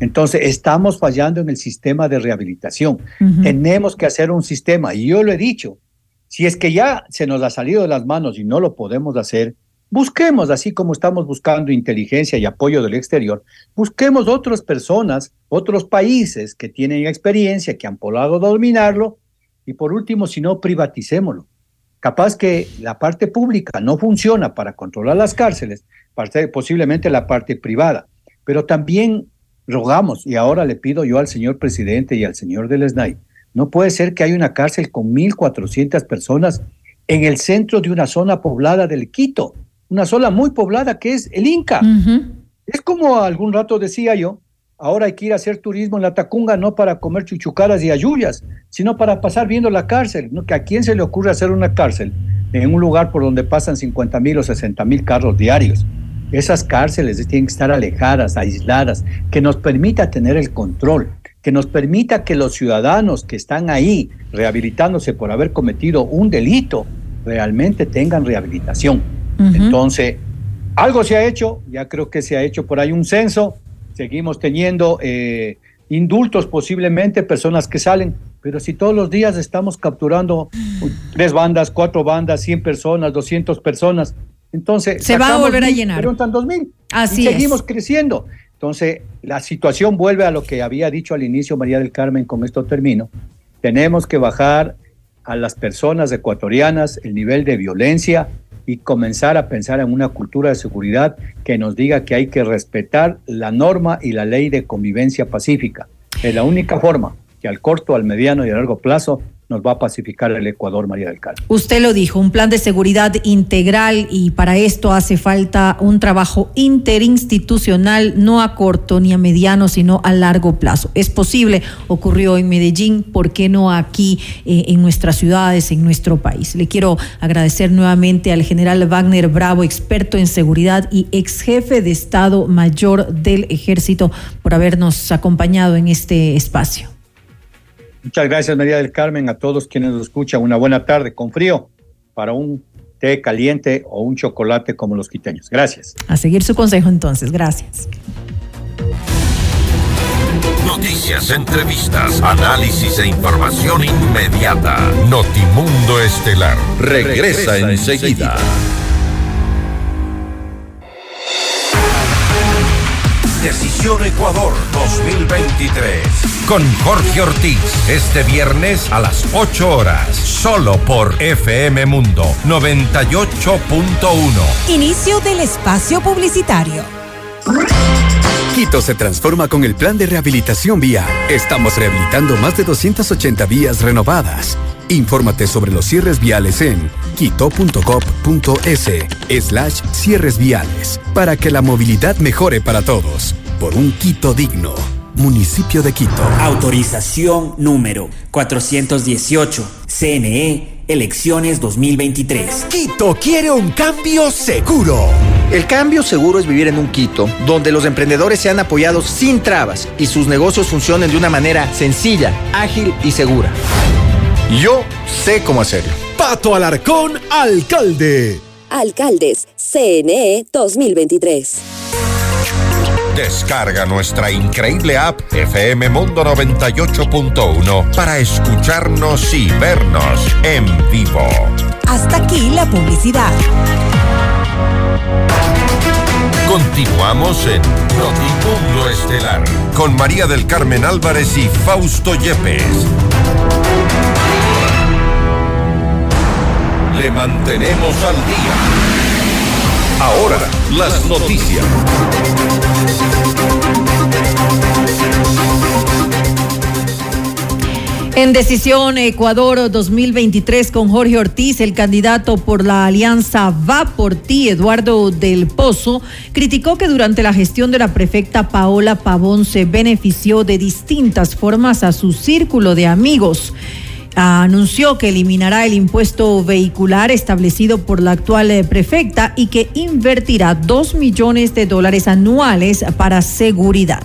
Entonces, estamos fallando en el sistema de rehabilitación. Tenemos que hacer un sistema. Y yo lo he dicho, si es que ya se nos ha salido de las manos y no lo podemos hacer, Busquemos, así como estamos buscando inteligencia y apoyo del exterior, busquemos otras personas, otros países que tienen experiencia, que han podido dominarlo, y por último, si no, privaticémoslo. Capaz que la parte pública no funciona para controlar las cárceles, posiblemente la parte privada, pero también rogamos, y ahora le pido yo al señor presidente y al señor del SNAI, no puede ser que haya una cárcel con 1.400 personas en el centro de una zona poblada del Quito una sola muy poblada que es el Inca. Es como algún rato decía yo, ahora hay que ir a hacer turismo en la Tacunga no para comer chuchucaras y ayuyas, sino para pasar viendo la cárcel. ¿no? ¿Que ¿A quién se le ocurre hacer una cárcel en un lugar por donde pasan 50 mil o 60 mil carros diarios? Esas cárceles tienen que estar alejadas, aisladas, que nos permita tener el control, que nos permita que los ciudadanos que están ahí rehabilitándose por haber cometido un delito realmente tengan rehabilitación. Entonces, algo se ha hecho, ya creo que se ha hecho por ahí un censo, seguimos teniendo eh, indultos posiblemente, personas que salen, pero si todos los días estamos capturando tres bandas, cuatro bandas, 100 personas, 200 personas, entonces... Se va a volver a llenar. Preguntan 2000. Así y seguimos creciendo. Entonces, la situación vuelve a lo que había dicho al inicio María del Carmen, con esto termino. Tenemos que bajar a las personas ecuatorianas el nivel de violencia, y comenzar a pensar en una cultura de seguridad que nos diga que hay que respetar la norma y la ley de convivencia pacífica. Es la única forma que al corto, al mediano y a largo plazo nos va a pacificar el Ecuador, María del Carmen. Usted lo dijo, un plan de seguridad integral y para esto hace falta un trabajo interinstitucional, no a corto ni a mediano, sino a largo plazo. Es posible, ocurrió en Medellín, ¿por qué no aquí eh, en nuestras ciudades, en nuestro país? Le quiero agradecer nuevamente al general Wagner Bravo, experto en seguridad y ex jefe de Estado Mayor del Ejército, por habernos acompañado en este espacio. Muchas gracias, María del Carmen, a todos quienes nos escuchan. Una buena tarde con frío para un té caliente o un chocolate como los quiteños. Gracias. A seguir su consejo entonces. Gracias. Noticias, entrevistas, análisis e información inmediata. Notimundo Estelar regresa, enseguida. Decisión Ecuador 2023. Con Jorge Ortiz, este viernes a las 8 horas, solo por FM Mundo 98.1. Inicio del espacio publicitario. Quito se transforma con el plan de rehabilitación vial. Estamos rehabilitando más de 280 vías renovadas. Infórmate sobre los cierres viales en quito.gov.es slash cierres viales para que la movilidad mejore para todos. Por un Quito digno. Municipio de Quito. Autorización número 418. CNE, elecciones 2023. Quito quiere un cambio seguro. El cambio seguro es vivir en un Quito donde los emprendedores sean apoyados sin trabas y sus negocios funcionen de una manera sencilla, ágil y segura. Yo sé cómo hacerlo. Pato Alarcón, alcalde. Alcaldes, CNE 2023. Descarga nuestra increíble app FM Mundo 98.1 para escucharnos y vernos en vivo. Hasta aquí la publicidad. Continuamos en Notimundo Estelar con María del Carmen Álvarez y Fausto Yepes. Le mantenemos al día. Ahora, las noticias. En decisión Ecuador 2023 con Jorge Ortiz, el candidato por la alianza Va por ti, Eduardo del Pozo, criticó que durante la gestión de la prefecta Paola Pavón se benefició de distintas formas a su círculo de amigos anunció que eliminará el impuesto vehicular establecido por la actual eh, prefecta y que invertirá dos millones de dólares anuales para seguridad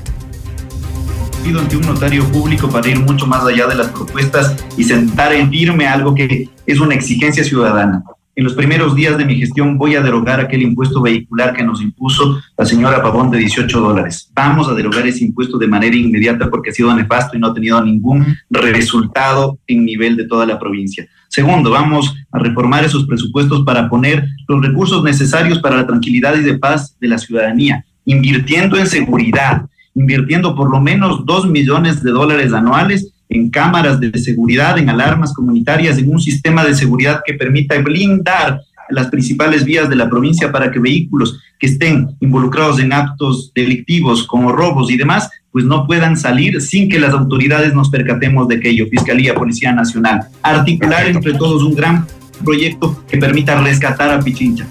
pido ante un notario público para ir mucho más allá de las propuestas y sentar en firme algo que es una exigencia ciudadana. En los primeros días de mi gestión voy a derogar aquel impuesto vehicular que nos impuso la señora Pavón de 18 dólares. Vamos a derogar ese impuesto de manera inmediata porque ha sido nefasto y no ha tenido ningún resultado en nivel de toda la provincia. Segundo, vamos a reformar esos presupuestos para poner los recursos necesarios para la tranquilidad y de paz de la ciudadanía, invirtiendo en seguridad, invirtiendo por lo menos dos millones de dólares anuales en cámaras de seguridad, en alarmas comunitarias, en un sistema de seguridad que permita blindar las principales vías de la provincia para que vehículos que estén involucrados en actos delictivos como robos y demás, pues no puedan salir sin que las autoridades nos percatemos de aquello, Fiscalía, Policía Nacional. Articular entre todos un gran proyecto que permita rescatar a Pichincha.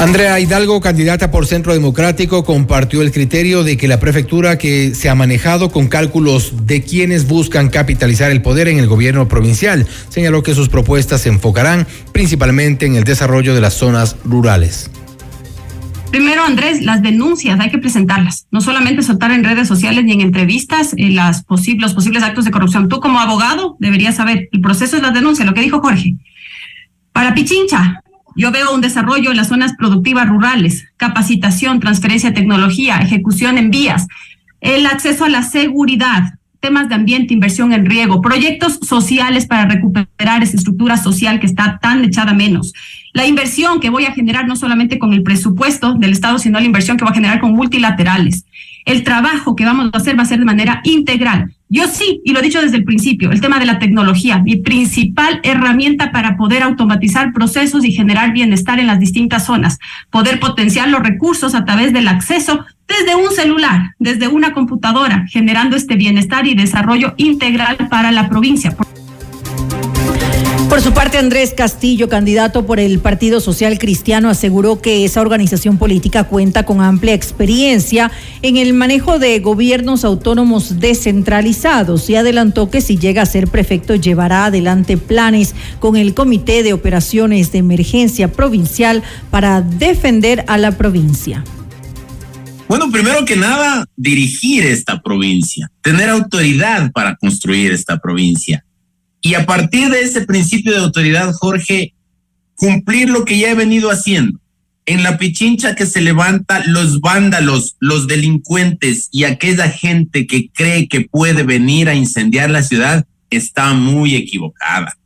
Andrea Hidalgo, candidata por Centro Democrático, compartió el criterio de que la prefectura que se ha manejado con cálculos de quienes buscan capitalizar el poder en el gobierno provincial. Señaló que sus propuestas se enfocarán principalmente en el desarrollo de las zonas rurales. Primero, Andrés, las denuncias hay que presentarlas, no solamente soltar en redes sociales ni en entrevistas eh, las posibles, los posibles actos de corrupción. Tú como abogado deberías saber, el proceso es la denuncia, lo que dijo Jorge. Para Pichincha, yo veo un desarrollo en las zonas productivas rurales, capacitación, transferencia de tecnología, ejecución en vías, el acceso a la seguridad, temas de ambiente, inversión en riego, proyectos sociales para recuperar esa estructura social que está tan echada menos. La inversión que voy a generar no solamente con el presupuesto del Estado, sino la inversión que voy a generar con multilaterales. El trabajo que vamos a hacer va a ser de manera integral. Yo sí, y lo he dicho desde el principio, el tema de la tecnología, mi principal herramienta para poder automatizar procesos y generar bienestar en las distintas zonas, poder potenciar los recursos a través del acceso desde un celular, desde una computadora, generando este bienestar y desarrollo integral para la provincia. Por su parte, Andrés Castillo, candidato por el Partido Social Cristiano, aseguró que esa organización política cuenta con amplia experiencia en el manejo de gobiernos autónomos descentralizados y adelantó que si llega a ser prefecto llevará adelante planes con el Comité de Operaciones de Emergencia Provincial para defender a la provincia. Bueno, primero que nada, dirigir esta provincia, tener autoridad para construir esta provincia y a partir de ese principio de autoridad, Jorge, cumplir lo que ya he venido haciendo. En la pichincha que se levanta, los vándalos, los delincuentes y aquella gente que cree que puede venir a incendiar la ciudad está muy equivocada.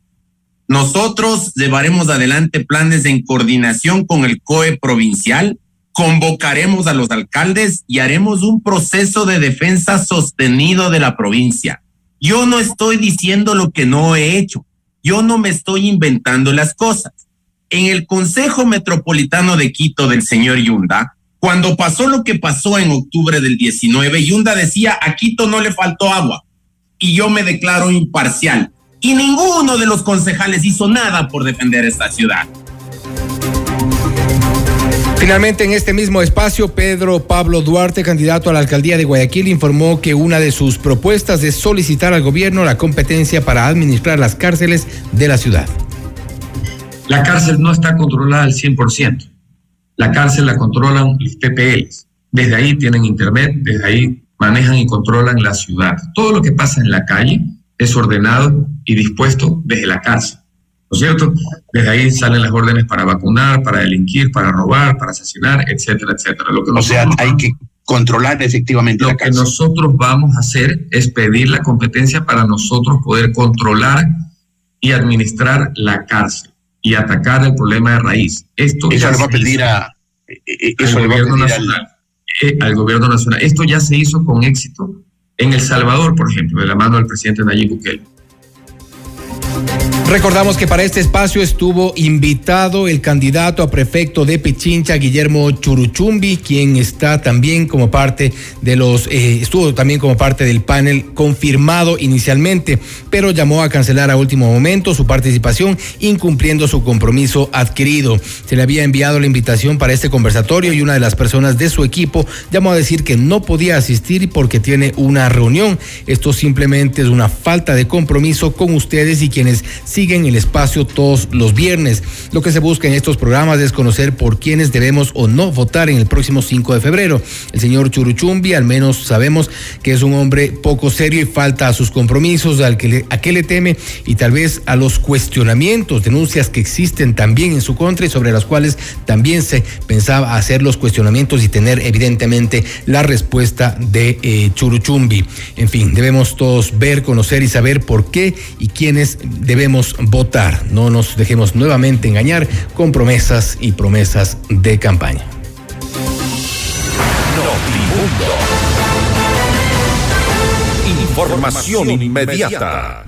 Nosotros llevaremos adelante planes en coordinación con el COE provincial, convocaremos a los alcaldes y haremos un proceso de defensa sostenido de la provincia yo no estoy diciendo lo que no he hecho. Yo no me estoy inventando las cosas. En el Consejo Metropolitano de Quito del señor Yunda, Cuando pasó lo que pasó en octubre del 19, Yunda decía, a Quito no le faltó agua y yo me declaro imparcial. Y ninguno de los concejales hizo nada por defender esta ciudad. Finalmente, en este mismo espacio, Pedro Pablo Duarte, candidato a la alcaldía de Guayaquil, informó que una de sus propuestas es solicitar al gobierno la competencia para administrar las cárceles de la ciudad. La cárcel no está controlada al 100%. La cárcel la controlan los PPLs. Desde ahí tienen internet, desde ahí manejan y controlan la ciudad. Todo lo que pasa en la calle es ordenado y dispuesto desde la cárcel. ¿No es cierto? Desde ahí salen las órdenes para vacunar, para delinquir, para robar, para asesinar, etcétera, etcétera. Lo que o sea, hay que controlar efectivamente lo la que nosotros vamos a hacer es pedir la competencia para nosotros poder controlar y administrar la cárcel y atacar el problema de raíz. Esto eso le va a pedir a, eso al gobierno nacional. Eh, al gobierno nacional. Esto ya se hizo con éxito en El Salvador, por ejemplo, de la mano del presidente Nayib Bukele. Recordamos que para este espacio estuvo invitado el candidato a prefecto de Pichincha, Guillermo Churuchumbi, quien está también como parte de los, eh, estuvo también como parte del panel confirmado inicialmente, pero llamó a cancelar a último momento su participación, incumpliendo su compromiso adquirido. Se le había enviado la invitación para este conversatorio y una de las personas de su equipo llamó a decir que no podía asistir porque tiene una reunión. Esto simplemente es una falta de compromiso con ustedes y quienes siguen el espacio todos los viernes. Lo que se busca en estos programas es conocer por quiénes debemos o no votar en el próximo 5 de febrero. El señor Churuchumbi, al menos sabemos que es un hombre poco serio y falta a sus compromisos, al que a qué le teme y tal vez a los cuestionamientos, denuncias que existen también en su contra y sobre las cuales también se pensaba hacer los cuestionamientos y tener evidentemente la respuesta de eh, Churuchumbi. En fin, debemos todos ver, conocer y saber por qué y quiénes debemos votar. No nos dejemos nuevamente engañar con promesas y promesas de campaña. Información inmediata.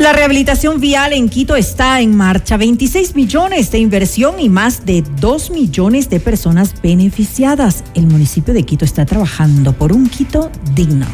La rehabilitación vial en Quito está en marcha. 26 millones de inversión y más de 2 millones de personas beneficiadas. El municipio de Quito está trabajando por un Quito digno.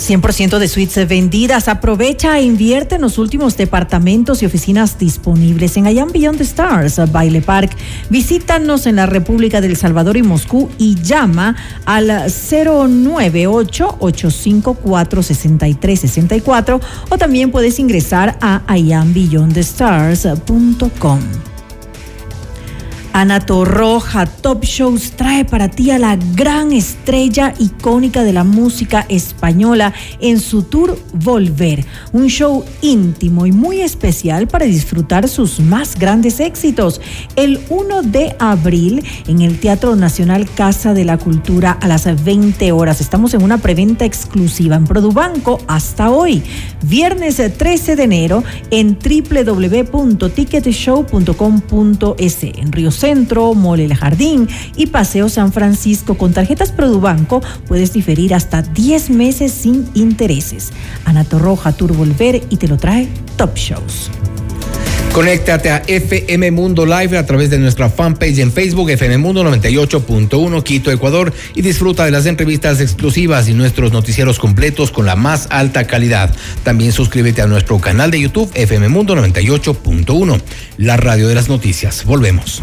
100% de suites vendidas. Aprovecha e invierte en los últimos departamentos y oficinas disponibles en Allan Beyond the Stars, Baile Park. Visítanos en la República del Salvador y Moscú y llama al 098-854-6364 o también puedes ingresar a iambeyondthestars.com. Ana Torroja Top Shows trae para ti a la gran estrella icónica de la música española en su tour Volver, un show íntimo y muy especial para disfrutar sus más grandes éxitos. El 1 de abril en el Teatro Nacional Casa de la Cultura a las 20 horas. Estamos en una preventa exclusiva en Produbanco hasta hoy. Viernes 13 de enero en www.ticketshow.com.es en Río Centro, Mole El Jardín y Paseo San Francisco. Con tarjetas Produbanco puedes diferir hasta 10 meses sin intereses. Ana Torroja Tour Volver y te lo trae Top Shows. Conéctate a FM Mundo Live a través de nuestra fanpage en Facebook, FM Mundo 98.1 Quito, Ecuador, y disfruta de las entrevistas exclusivas y nuestros noticieros completos con la más alta calidad. También suscríbete a nuestro canal de YouTube, FM Mundo 98.1, la radio de las noticias. Volvemos.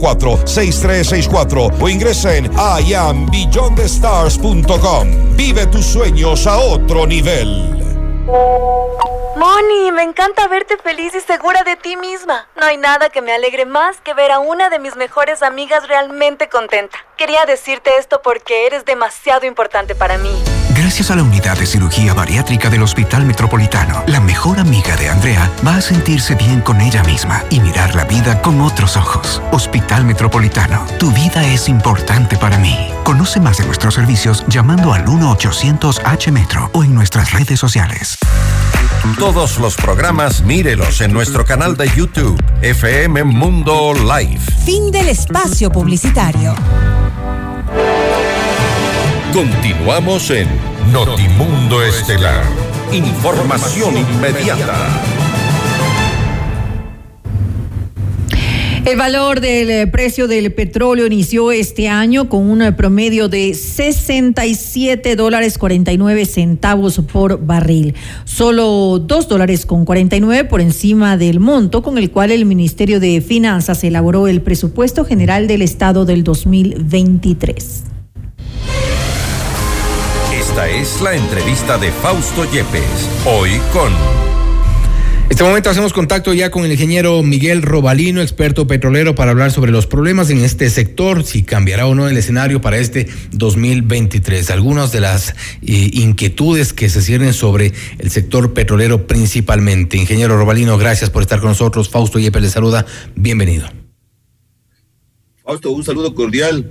098-854-6364 o ingresa en iambeyondthestars.com. Vive tus sueños a otro nivel. Moni, me encanta verte feliz y segura de ti misma. No hay nada que me alegre más que ver a una de mis mejores amigas realmente contenta. Quería decirte esto porque eres demasiado importante para mí. Gracias a la unidad de cirugía bariátrica del Hospital Metropolitano, la mejor amiga de Andrea va a sentirse bien con ella misma y mirar la vida con otros ojos. Hospital Metropolitano, tu vida es importante para mí. Conoce más de nuestros servicios llamando al 1-800-H-Metro o en nuestras redes sociales. Todos los programas mírelos en nuestro canal de YouTube, FM Mundo Live. Fin del espacio publicitario. Continuamos en Notimundo Estelar. Información inmediata. El valor del eh, precio del petróleo inició este año con un eh, promedio de 67 dólares 49 centavos por barril, solo 2 dólares con 49 por encima del monto con el cual el Ministerio de Finanzas elaboró el presupuesto general del Estado del 2023. Esta es la entrevista de Fausto Yepes, hoy con... Este momento hacemos contacto ya con el ingeniero Miguel Robalino, experto petrolero, para hablar sobre los problemas en este sector, si cambiará o no el escenario para este 2023. Algunas de las eh, inquietudes que se ciernen sobre el sector petrolero principalmente. Ingeniero Robalino, gracias por estar con nosotros. Fausto Yepes le saluda. Bienvenido. Fausto, un saludo cordial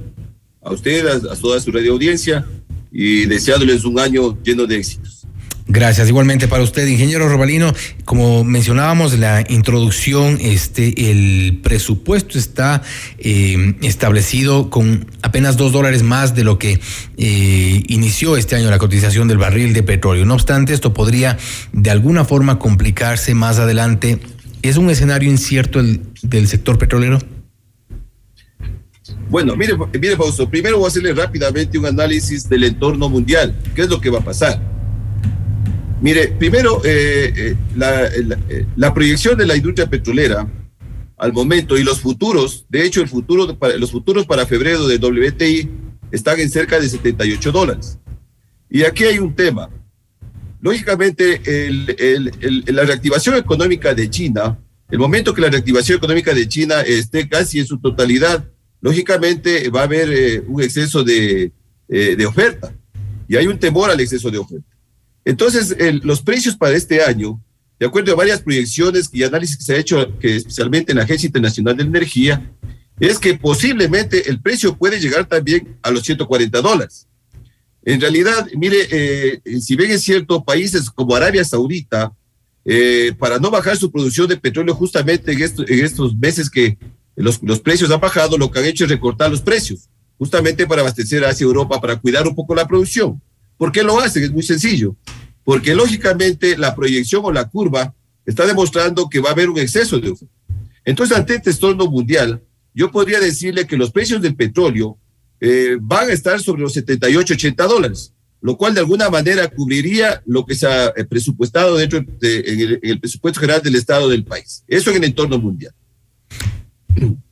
a usted, a, a toda su radio audiencia y deseándoles un año lleno de éxitos. Gracias, igualmente para usted, ingeniero Robalino. Como mencionábamos en la introducción, este, el presupuesto está eh, establecido con apenas dos dólares más de lo que eh, inició este año la cotización del barril de petróleo. No obstante, esto podría de alguna forma complicarse más adelante. ¿Es un escenario incierto el del sector petrolero? Bueno, mire, mire, Fausto, primero voy a hacerle rápidamente un análisis del entorno mundial. ¿Qué es lo que va a pasar? Mire, primero, eh, eh, la, la, eh, la, proyección de la industria petrolera al momento y los futuros, de hecho, el futuro, los futuros para febrero de WTI están en cerca de 78 dólares. Y aquí hay un tema. Lógicamente, el, el, el, la reactivación económica de China, el momento que la reactivación económica de China esté casi en su totalidad, lógicamente va a haber eh, un exceso de, eh, de, oferta y hay un temor al exceso de oferta. Entonces, los precios para este año, de acuerdo a varias proyecciones y análisis que se ha hecho, que especialmente en la Agencia Internacional de Energía, es que posiblemente el precio puede llegar también a los 140 dólares. En realidad, mire, eh, si bien es cierto, países como Arabia Saudita, para no bajar su producción de petróleo justamente en estos meses que los, precios han bajado, lo que han hecho es recortar los precios, justamente para abastecer hacia Europa, para cuidar un poco la producción. ¿Por qué lo hacen? Es muy sencillo. Porque lógicamente la proyección o la curva está demostrando que va a haber un exceso de oferta. Entonces, ante este entorno mundial, yo podría decirle que los precios del petróleo eh, van a estar sobre los 78, 80 dólares, lo cual de alguna manera cubriría lo que se ha presupuestado dentro de, en el, en el presupuesto general del Estado del país. Eso en el entorno mundial.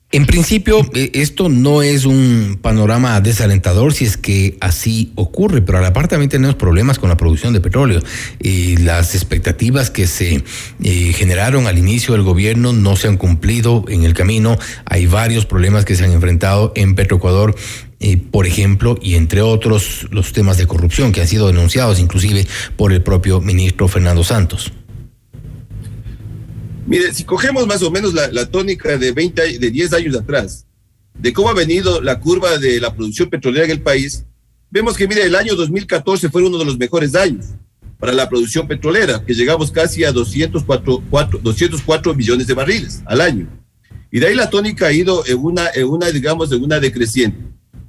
En principio, esto no es un panorama desalentador si es que así ocurre, pero a la par también tenemos problemas con la producción de petróleo. Y las expectativas que se eh, generaron al inicio del gobierno no se han cumplido en el camino. Hay varios problemas que se han enfrentado en Petroecuador eh, por ejemplo, y entre otros los temas de corrupción que han sido denunciados inclusive por el propio ministro Fernando Santos. Mire, si cogemos más o menos la, la, tónica de 20, de 10 años atrás, de cómo ha venido la curva de la producción petrolera en el país, vemos que, mire, el año 2014 fue uno de los mejores años para la producción petrolera, que llegamos casi a 204, 4, 204 millones de barriles al año. Y de ahí la tónica ha ido en una, en una digamos, en una decreciente.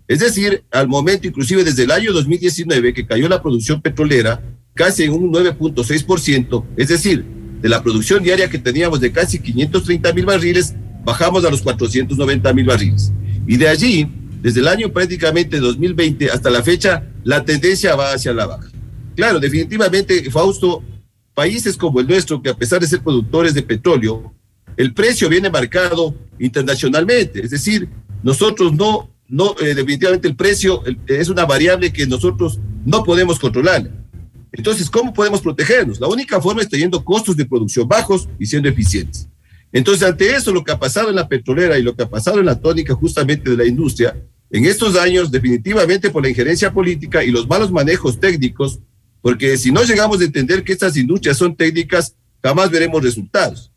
Es decir, al momento, inclusive desde el año 2019, que cayó la producción petrolera casi en un 9.6%, es decir, de la producción diaria que teníamos de casi 530 mil barriles, bajamos a los 490 mil barriles. Y de allí, desde el año prácticamente 2020 hasta la fecha, la tendencia va hacia la baja. Claro, definitivamente, Fausto, países como el nuestro, que a pesar de ser productores de petróleo, el precio viene marcado internacionalmente. Es decir, nosotros no, no eh, definitivamente el precio es una variable que nosotros no podemos controlar. Entonces, ¿cómo podemos protegernos? La única forma es teniendo costos de producción bajos y siendo eficientes. Entonces, ante eso, lo que ha pasado en la petrolera y lo que ha pasado en la tónica justamente de la industria, en estos años, definitivamente por la injerencia política y los malos manejos técnicos, porque si no llegamos a entender que estas industrias son técnicas, jamás veremos resultados.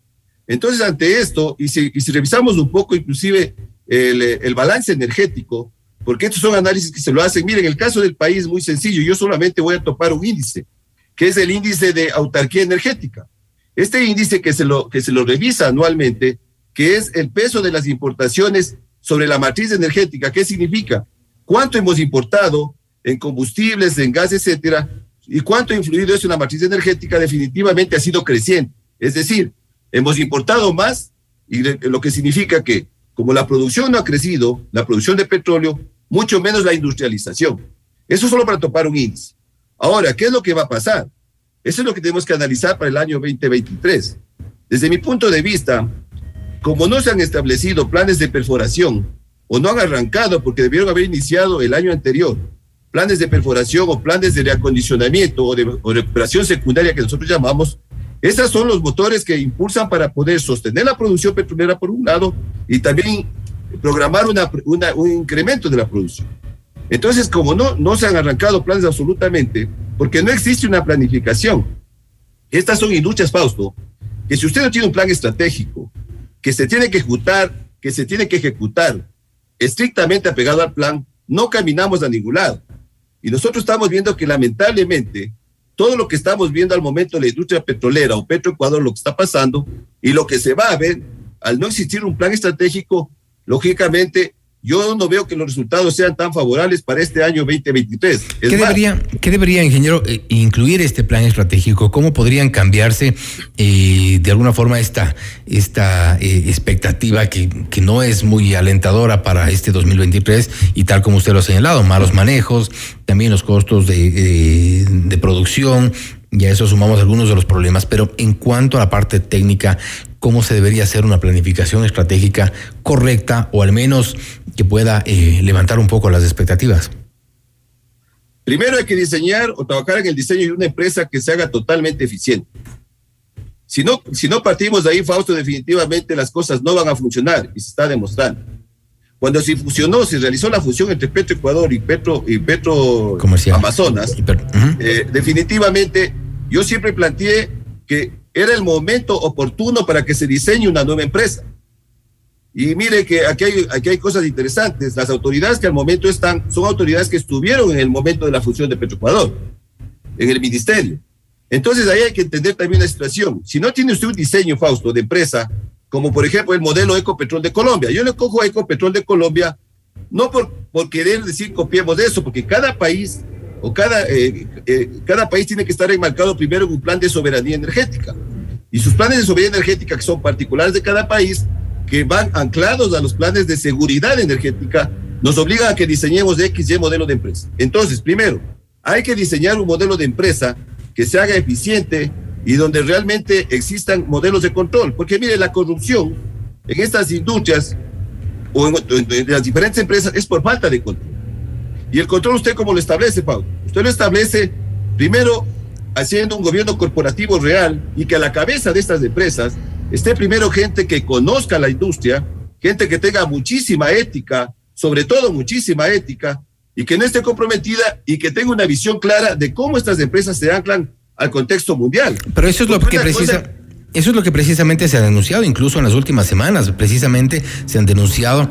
Entonces, ante esto, y si, revisamos un poco inclusive el, el, balance energético, porque estos son análisis que se lo hacen, miren, el caso del país es muy sencillo, yo solamente voy a topar un índice, que es el índice de autarquía energética. Este índice que se lo, que se lo revisa anualmente, que es el peso de las importaciones sobre la matriz energética, ¿qué significa? ¿Cuánto hemos importado en combustibles, en gas, etcétera? ¿Y cuánto ha influido eso en la matriz energética? Definitivamente ha sido creciente. Es decir, hemos importado más y lo que significa que como la producción no ha crecido, la producción de petróleo, mucho menos la industrialización. Eso solo para topar un índice. Ahora, ¿qué es lo que va a pasar? Eso es lo que tenemos que analizar para el año 2023. Desde mi punto de vista, como no se han establecido planes de perforación o no han arrancado porque debieron haber iniciado el año anterior, planes de perforación o planes de reacondicionamiento o de recuperación secundaria que nosotros llamamos, esos son los motores que impulsan para poder sostener la producción petrolera por un lado y también programar un incremento de la producción. Entonces, como no, no se han arrancado planes absolutamente, porque no existe una planificación, estas son industrias, Fausto, que si usted no tiene un plan estratégico, que se tiene que ejecutar, que se tiene que ejecutar estrictamente apegado al plan, no caminamos a ningún lado. Y nosotros estamos viendo que lamentablemente todo lo que estamos viendo al momento de la industria petrolera o Petroecuador, lo que está pasando y lo que se va a ver al no existir un plan estratégico, lógicamente yo no veo que los resultados sean tan favorables para este año 2023. ¿Qué, debería, ¿Qué debería, ingeniero, eh, incluir este plan estratégico? ¿Cómo podrían cambiarse eh, de alguna forma esta, esta eh, expectativa que, que, no es muy alentadora para este 2023 y tal como usted lo ha señalado, malos manejos, también los costos de, de producción, y a eso sumamos algunos de los problemas, pero en cuanto a la parte técnica, ¿cómo se debería hacer una planificación estratégica correcta o al menos que pueda eh, levantar un poco las expectativas? Primero hay que diseñar o trabajar en el diseño de una empresa que se haga totalmente eficiente. Si no, si no partimos de ahí, Fausto, definitivamente las cosas no van a funcionar y se está demostrando. Cuando se fusionó, se realizó la fusión entre Petro Ecuador y Petro, y Petro Amazonas, eh, definitivamente yo siempre planteé que era el momento oportuno para que se diseñe una nueva empresa. Y mire que aquí hay, aquí hay cosas interesantes. Las autoridades que al momento están son autoridades que estuvieron en el momento de la fusión de Petroecuador, en el ministerio. Entonces ahí hay que entender también la situación. Si no tiene usted un diseño, Fausto, de empresa, como por ejemplo el modelo Ecopetrol de Colombia, yo le cojo a Ecopetrol de Colombia no por, por querer decir copiemos de eso, porque cada país o cada, eh, eh, cada país tiene que estar enmarcado primero en un plan de soberanía energética. Y sus planes de soberanía energética, que son particulares de cada país, que van anclados a los planes de seguridad energética, nos obligan a que diseñemos X, Y modelo de empresa. Entonces, primero, hay que diseñar un modelo de empresa que se haga eficiente y donde realmente existan modelos de control. Porque mire, la corrupción en estas industrias o en, en las diferentes empresas es por falta de control. ¿Y el control usted cómo lo establece, Pablo? Usted lo establece primero haciendo un gobierno corporativo real y que a la cabeza de estas empresas esté primero gente que conozca la industria, gente que tenga muchísima ética, sobre todo muchísima ética, y que no esté comprometida y que tenga una visión clara de cómo estas empresas se anclan al contexto mundial. Pero eso es lo que precisa. Eso es lo que precisamente se ha denunciado, incluso en las últimas semanas. Precisamente se han denunciado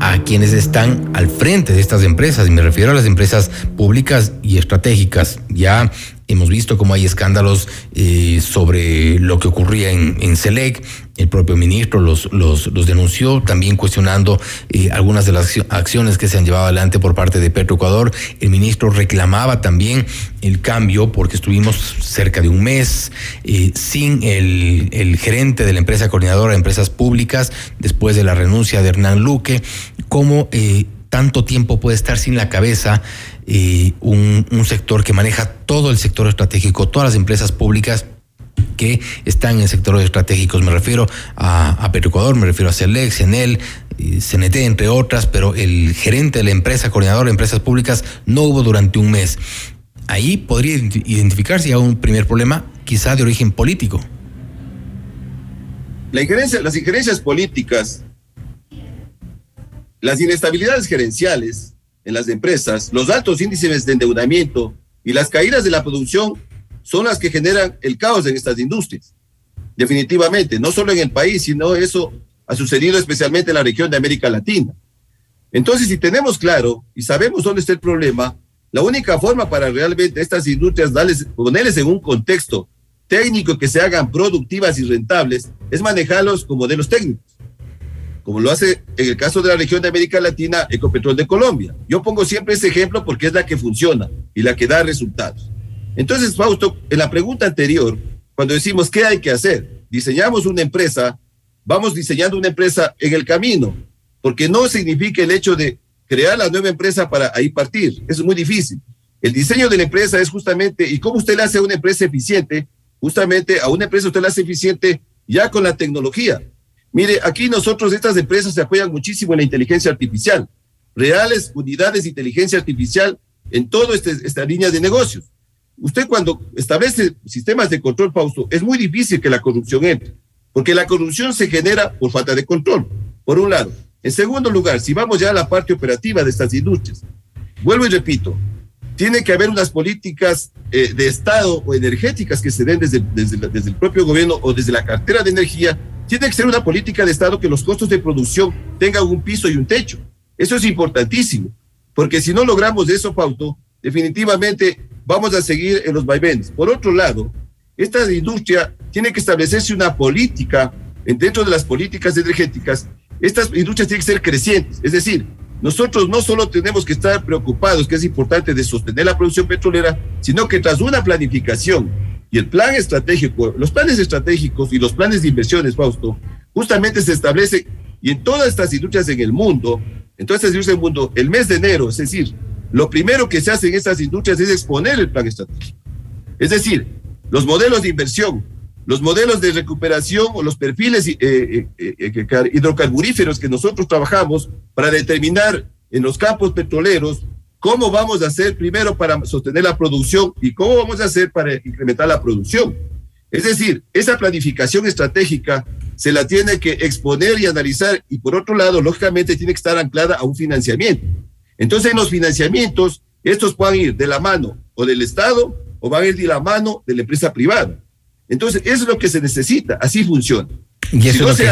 a quienes están al frente de estas empresas, y me refiero a las empresas públicas y estratégicas, ya Hemos visto cómo hay escándalos eh, sobre lo que ocurría en, en. El propio ministro los, los, denunció, también cuestionando eh, algunas de las acciones que se han llevado adelante por parte de Petroecuador. El ministro reclamaba también el cambio porque estuvimos cerca de un mes eh, sin el, el gerente de la empresa coordinadora de empresas públicas después de la renuncia de Hernán Luque. Cómo eh, tanto tiempo puede estar sin la cabeza un, un, sector que maneja todo el sector estratégico, todas las empresas públicas que están en sectores estratégicos. Me refiero a, a Petroecuador, me refiero a Celex, Enel, CNT, entre otras, pero el gerente de la empresa, coordinador de empresas públicas, no hubo durante un mes. Ahí podría identificarse ya un primer problema, quizá de origen político. Las injerencias políticas, las inestabilidades gerenciales, en las empresas, los altos índices de endeudamiento y las caídas de la producción son las que generan el caos en estas industrias. Definitivamente, no solo en el país, sino eso ha sucedido especialmente en la región de América Latina. Entonces, si tenemos claro y sabemos dónde está el problema, la única forma para realmente estas industrias darles, ponerles en un contexto técnico que se hagan productivas y rentables es manejarlos con modelos técnicos como lo hace en el caso de la región de América Latina, Ecopetrol de Colombia. Yo pongo siempre ese ejemplo porque es la que funciona y la que da resultados. Entonces, Fausto, en la pregunta anterior, cuando decimos qué hay que hacer, diseñamos una empresa, vamos diseñando una empresa en el camino, porque no significa el hecho de crear la nueva empresa para ahí partir. Eso es muy difícil. El diseño de la empresa es justamente, ¿y cómo usted le hace una empresa eficiente? Justamente a una empresa usted la hace eficiente ya con la tecnología Mire, aquí nosotros, estas empresas se apoyan muchísimo en la inteligencia artificial, reales unidades de inteligencia artificial en toda este, esta línea de negocios. Usted cuando establece sistemas de control, Fausto, es muy difícil que la corrupción entre, porque la corrupción se genera por falta de control, por un lado. En segundo lugar, si vamos ya a la parte operativa de estas industrias, vuelvo y repito, tiene que haber unas políticas eh, de Estado o energéticas que se den desde, desde, el propio gobierno o desde la cartera de energía tiene que ser una política de Estado que los costos de producción tengan un piso y un techo. Eso es importantísimo, porque si no logramos eso, Pauto, definitivamente vamos a seguir en los vaivenes. Por otro lado, esta industria tiene que establecerse una política, dentro de las políticas energéticas, estas industrias tienen que ser crecientes, es decir, nosotros no solo tenemos que estar preocupados, que es importante de sostener la producción petrolera, sino que tras una planificación y el plan estratégico, los planes estratégicos y los planes de inversiones, Fausto, justamente se establece y en todas estas industrias en el mundo, en todas del mundo, el mes de enero, es decir, lo primero que se hace en estas industrias es exponer el plan estratégico. Es decir, los modelos de inversión, los modelos de recuperación o los perfiles eh, eh, eh, hidrocarburíferos que nosotros trabajamos para determinar en los campos petroleros ¿Cómo vamos a hacer primero para sostener la producción y cómo vamos a hacer para incrementar la producción? Es decir, esa planificación estratégica se la tiene que exponer y analizar y por otro lado, lógicamente, tiene que estar anclada a un financiamiento. Entonces, en los financiamientos, estos pueden ir de la mano o del Estado o van a ir de la mano de la empresa privada. Entonces, eso es lo que se necesita, así funciona. Y eso, es, lo que,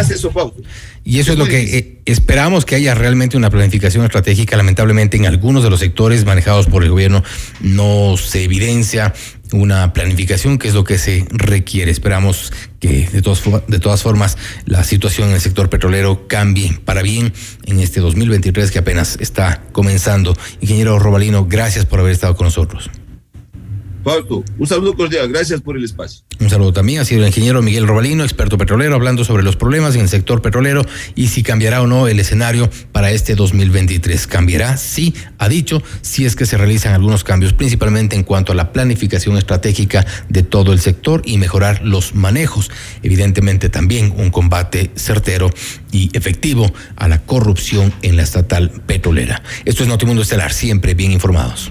y eso es, lo que eh, esperamos que haya realmente una planificación estratégica. Lamentablemente, en algunos de los sectores manejados por el gobierno no se evidencia una planificación, que es lo que se requiere. Esperamos que de todas, de todas formas la situación en el sector petrolero cambie para bien en este 2023 que apenas está comenzando. Ingeniero Robalino, gracias por haber estado con nosotros. Fausto, un saludo cordial, gracias por el espacio. Un saludo también, ha sido el ingeniero Miguel Robalino, experto petrolero, hablando sobre los problemas en el sector petrolero y si cambiará o no el escenario para este 2023. ¿Cambiará? Sí, ha dicho, si es que se realizan algunos cambios, principalmente en cuanto a la planificación estratégica de todo el sector y mejorar los manejos. Evidentemente también un combate certero y efectivo a la corrupción en la estatal petrolera. Esto es Notimundo Estelar, siempre bien informados.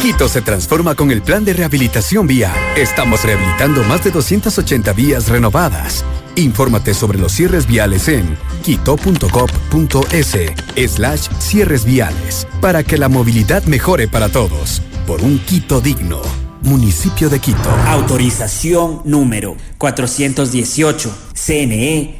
Quito se transforma con el plan de rehabilitación vial. Estamos rehabilitando más de 280 vías renovadas. Infórmate sobre los cierres viales en quito.gov.es slash cierres viales para que la movilidad mejore para todos. Por un Quito digno. Municipio de Quito. Autorización número 418. CNE,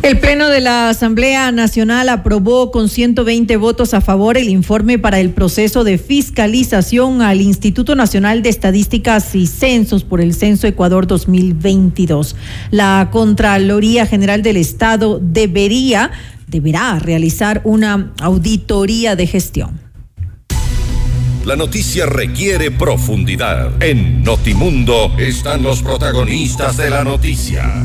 El Pleno de la Asamblea Nacional aprobó con 120 votos a favor el informe para el proceso de fiscalización al Instituto Nacional de Estadísticas y Censos por el Censo Ecuador 2022. La Contraloría General del Estado debería, deberá realizar una auditoría de gestión. La noticia requiere profundidad. En Notimundo están los protagonistas de la noticia.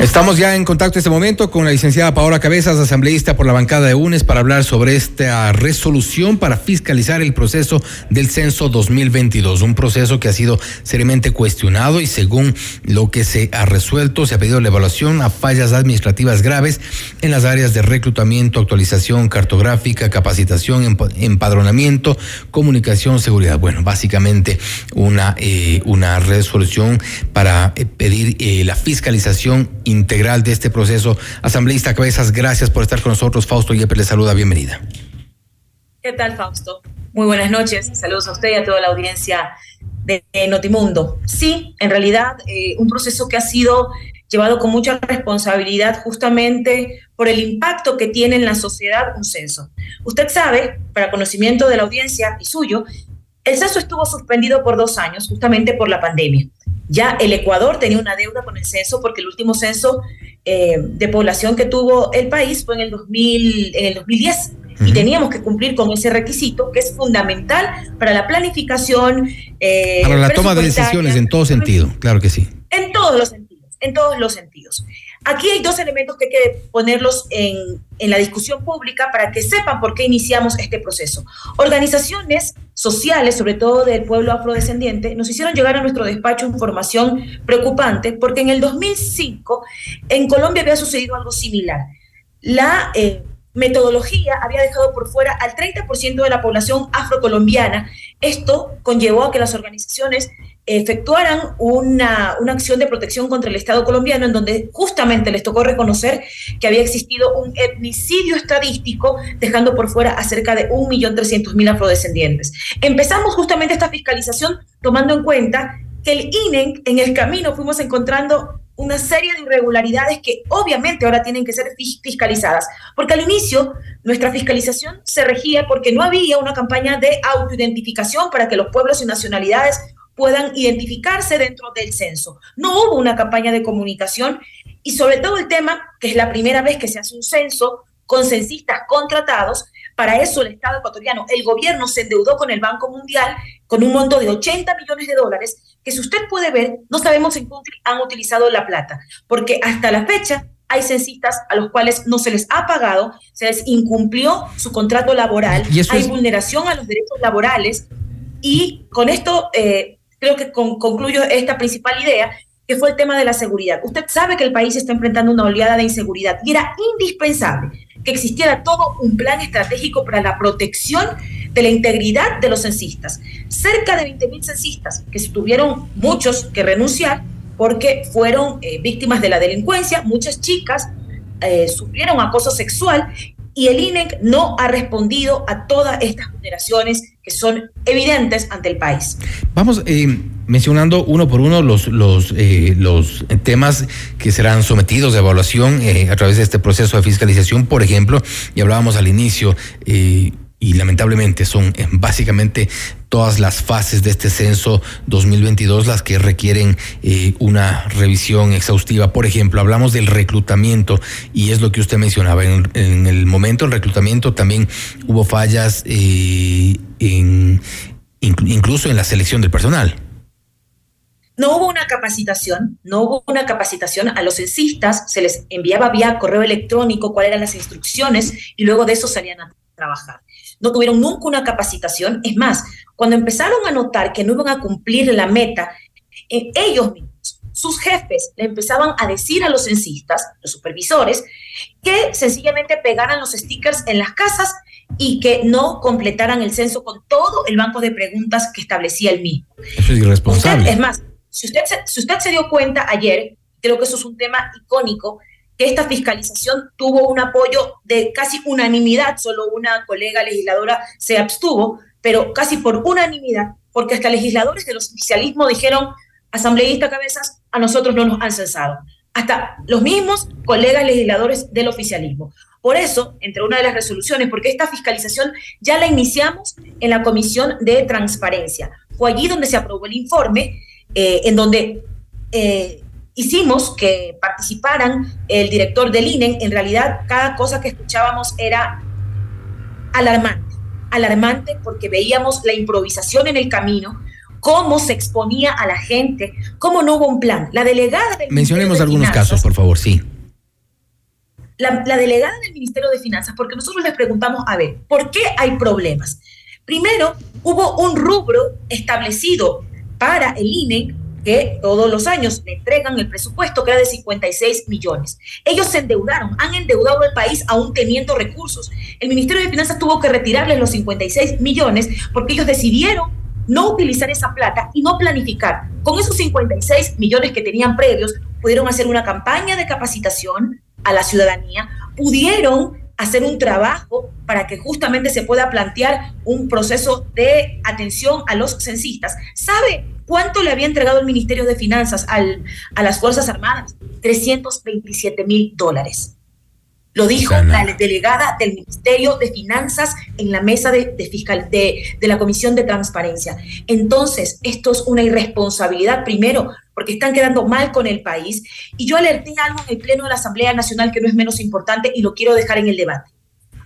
Estamos ya en contacto en este momento con la licenciada Paola Cabezas, asambleísta por la bancada de UNES, para hablar sobre esta resolución para fiscalizar el proceso del censo 2022. Un proceso que ha sido seriamente cuestionado y según lo que se ha resuelto, se ha pedido la evaluación a fallas administrativas graves en las áreas de reclutamiento, actualización cartográfica, capacitación, empadronamiento, comunicación, seguridad. Bueno, básicamente una, eh, una resolución para eh, pedir eh, la fiscalización integral de este proceso. Asambleísta Cabezas, gracias por estar con nosotros. Fausto Yepes le saluda, bienvenida. ¿Qué tal, Fausto? Muy buenas noches. Saludos a usted y a toda la audiencia de Notimundo. Sí, en realidad, eh, un proceso que ha sido llevado con mucha responsabilidad justamente por el impacto que tiene en la sociedad un censo. Usted sabe, para conocimiento de la audiencia y suyo, el censo estuvo suspendido por dos años justamente por la pandemia. Ya el Ecuador tenía una deuda con el censo porque el último censo eh, de población que tuvo el país fue en el, 2000, en el 2010 y teníamos que cumplir con ese requisito que es fundamental para la planificación. Eh, para la toma de decisiones en todo sentido, claro que sí. En todos los sentidos, en todos los sentidos. Aquí hay dos elementos que hay que ponerlos en, en, la discusión pública para que sepan por qué iniciamos este proceso. Organizaciones sociales, sobre todo del pueblo afrodescendiente, nos hicieron llegar a nuestro despacho información preocupante porque en el 2005 en Colombia había sucedido algo similar. La eh, metodología había dejado por fuera al 30% de la población afrocolombiana. Esto conllevó a que las organizaciones efectuaran una, una, acción de protección contra el Estado colombiano en donde justamente les tocó reconocer que había existido un etnicidio estadístico dejando por fuera a cerca de 1.300.000 afrodescendientes. Empezamos justamente esta fiscalización tomando en cuenta que el INE en el camino fuimos encontrando una serie de irregularidades que obviamente ahora tienen que ser fiscalizadas, porque al inicio nuestra fiscalización se regía porque no había una campaña de autoidentificación para que los pueblos y nacionalidades puedan identificarse dentro del censo. No hubo una campaña de comunicación y sobre todo el tema, que es la primera vez que se hace un censo con censistas contratados, para eso el Estado ecuatoriano, el gobierno se endeudó con el Banco Mundial con un monto de 80 millones de dólares, que si usted puede ver, no sabemos en qué han utilizado la plata, porque hasta la fecha hay censistas a los cuales no se les ha pagado, se les incumplió su contrato laboral, hay vulneración a los derechos laborales y con esto eh, creo que concluyo esta principal idea, que fue el tema de la seguridad. Usted sabe que el país está enfrentando una oleada de inseguridad y era indispensable que existiera todo un plan estratégico para la protección de la integridad de los censistas. Cerca de 20.000 censistas que tuvieron muchos que renunciar porque fueron eh, víctimas de la delincuencia, muchas chicas eh, sufrieron acoso sexual y el INEC no ha respondido a todas estas vulneraciones que son evidentes ante el país. Vamos eh, mencionando uno por uno los, los, eh, temas que serán sometidos a evaluación eh, a través de este proceso de fiscalización, por ejemplo, y hablábamos al inicio, y lamentablemente son básicamente todas las fases de este censo 2022 las que requieren eh, una revisión exhaustiva. Por ejemplo, hablamos del reclutamiento y es lo que usted mencionaba. En, el momento del reclutamiento también hubo fallas eh, incluso en la selección del personal. No hubo una capacitación, no hubo una capacitación a los censistas, se les enviaba vía correo electrónico cuáles eran las instrucciones y luego de eso salían a trabajar. No tuvieron nunca una capacitación. Es más, cuando empezaron a notar que no iban a cumplir la meta, eh, ellos mismos, sus jefes, le empezaban a decir a los censistas, los supervisores, que sencillamente pegaran los stickers en las casas y que no completaran el censo con todo el banco de preguntas que establecía el mismo. Eso es irresponsable. es más, si usted, se, si usted se dio cuenta ayer, creo que eso es un tema icónico, que esta fiscalización tuvo un apoyo de casi unanimidad, solo una colega legisladora se abstuvo, pero casi por unanimidad, porque hasta legisladores del oficialismo dijeron, asambleísta cabezas, a nosotros no nos han censado. Hasta los mismos colegas legisladores del oficialismo. Por eso, entre una de las resoluciones, porque esta fiscalización ya la iniciamos en la Comisión de Transparencia. Fue allí donde se aprobó el informe eh, en donde eh, hicimos que participaran el director del INE. En realidad, cada cosa que escuchábamos era alarmante, alarmante porque veíamos la improvisación en el camino, cómo se exponía a la gente, cómo no hubo un plan. La delegada del Mencionemos algunos casos, por favor, sí. La, la, delegada del Ministerio de Finanzas, porque nosotros les preguntamos, a ver, ¿por qué hay problemas? Primero, hubo un rubro establecido para el INE que todos los años le entregan el presupuesto que era de 56 millones. Ellos se endeudaron, han endeudado el país aún teniendo recursos. El Ministerio de Finanzas tuvo que retirarles los 56 millones porque ellos decidieron no utilizar esa plata y no planificar. Con esos 56 millones que tenían previos, pudieron hacer una campaña de capacitación a la ciudadanía, pudieron hacer un trabajo para que justamente se pueda plantear un proceso de atención a los censistas. ¿Sabe cuánto le había entregado el Ministerio de Finanzas al, a las Fuerzas Armadas? 327 mil dólares. Lo dijo la delegada del Ministerio de Finanzas en la mesa de, fiscal, de, de, la Comisión de Transparencia. Entonces, esto es una irresponsabilidad, primero, porque están quedando mal con el país. Y yo alerté algo en el Pleno de la Asamblea Nacional que no es menos importante y lo quiero dejar en el debate.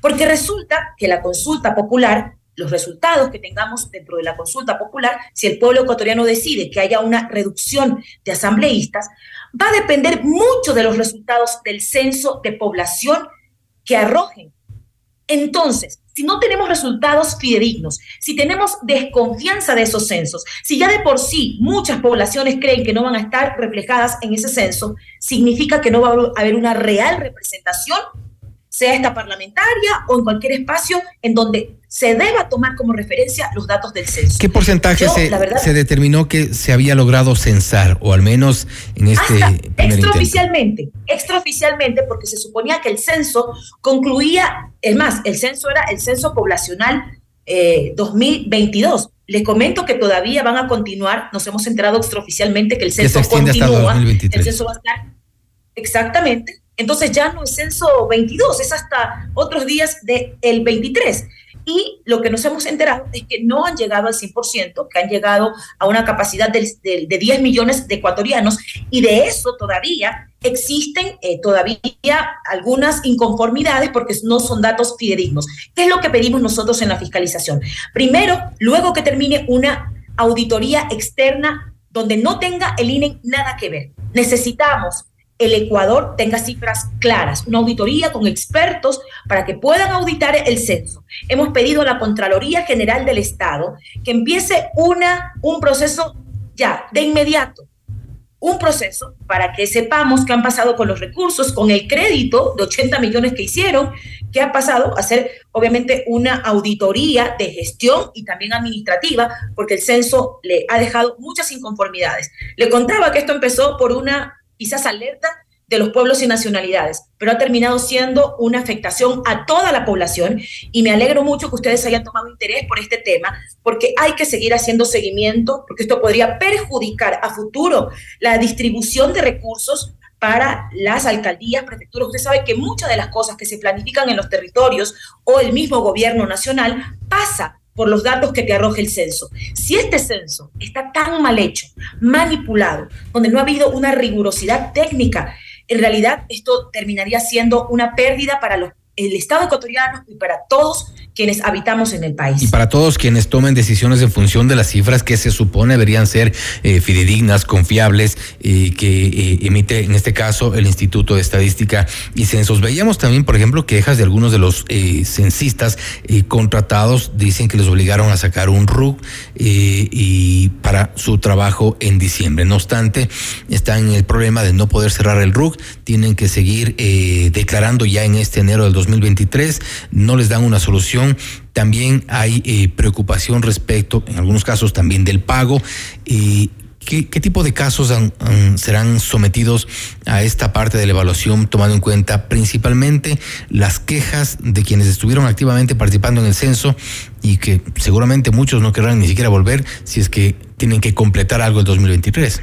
Porque resulta que la consulta popular, los resultados que tengamos dentro de la consulta popular, si el pueblo ecuatoriano decide que haya una reducción de asambleístas, va a depender mucho de los resultados del censo de población que arrojen. Entonces, si no tenemos resultados fidedignos, si tenemos desconfianza de esos censos, si ya de por sí muchas poblaciones creen que no van a estar reflejadas en ese censo, significa que no va a haber una real representación sea esta parlamentaria o en cualquier espacio en donde se deba tomar como referencia los datos del censo. ¿Qué porcentaje se, se, determinó que se había logrado censar, o al menos en este extraoficialmente, extraoficialmente, porque se suponía que el censo concluía, es más, el censo era el censo poblacional 2022. Eh, Les comento que todavía van a continuar, nos hemos enterado extraoficialmente que el censo continúa, el censo va a estar exactamente entonces ya no es censo 22, es hasta otros días del el 23. Y lo que nos hemos enterado es que no han llegado al 100%, que han llegado a una capacidad de, de, 10 millones de ecuatorianos y de eso todavía existen eh, todavía algunas inconformidades porque no son datos fidedignos. ¿Qué es lo que pedimos nosotros en la fiscalización? Primero, luego que termine una auditoría externa donde no tenga el INE nada que ver. Necesitamos el Ecuador tenga cifras claras, una auditoría con expertos para que puedan auditar el censo. Hemos pedido a la Contraloría General del Estado que empiece una, un proceso ya, de inmediato, un proceso para que sepamos qué han pasado con los recursos, con el crédito de 80 millones que hicieron, qué ha pasado, hacer obviamente una auditoría de gestión y también administrativa, porque el censo le ha dejado muchas inconformidades. Le contaba que esto empezó por una quizás alerta de los pueblos y nacionalidades, pero ha terminado siendo una afectación a toda la población y me alegro mucho que ustedes hayan tomado interés por este tema, porque hay que seguir haciendo seguimiento, porque esto podría perjudicar a futuro la distribución de recursos para las alcaldías, prefecturas. Usted sabe que muchas de las cosas que se planifican en los territorios o el mismo gobierno nacional pasa por los datos que te arroja el censo. Si este censo está tan mal hecho, manipulado, donde no ha habido una rigurosidad técnica, en realidad esto terminaría siendo una pérdida para los el Estado ecuatoriano y para todos quienes habitamos en el país. Y para todos quienes tomen decisiones en función de las cifras que se supone deberían ser eh, fidedignas, confiables, eh, que eh, emite en este caso el Instituto de Estadística y Censos. Veíamos también, por ejemplo, quejas de algunos de los censistas contratados, dicen que les obligaron a sacar un RUC y para su trabajo en diciembre. No obstante, están en el problema de no poder cerrar el RUC, tienen que seguir declarando ya en este enero del 2023, no les dan una solución también hay eh, preocupación respecto, en algunos casos también del pago. ¿qué, ¿Qué tipo de casos serán sometidos a esta parte de la evaluación, tomando en cuenta principalmente las quejas de quienes estuvieron activamente participando en el censo y que seguramente muchos no querrán ni siquiera volver si es que tienen que completar algo el 2023?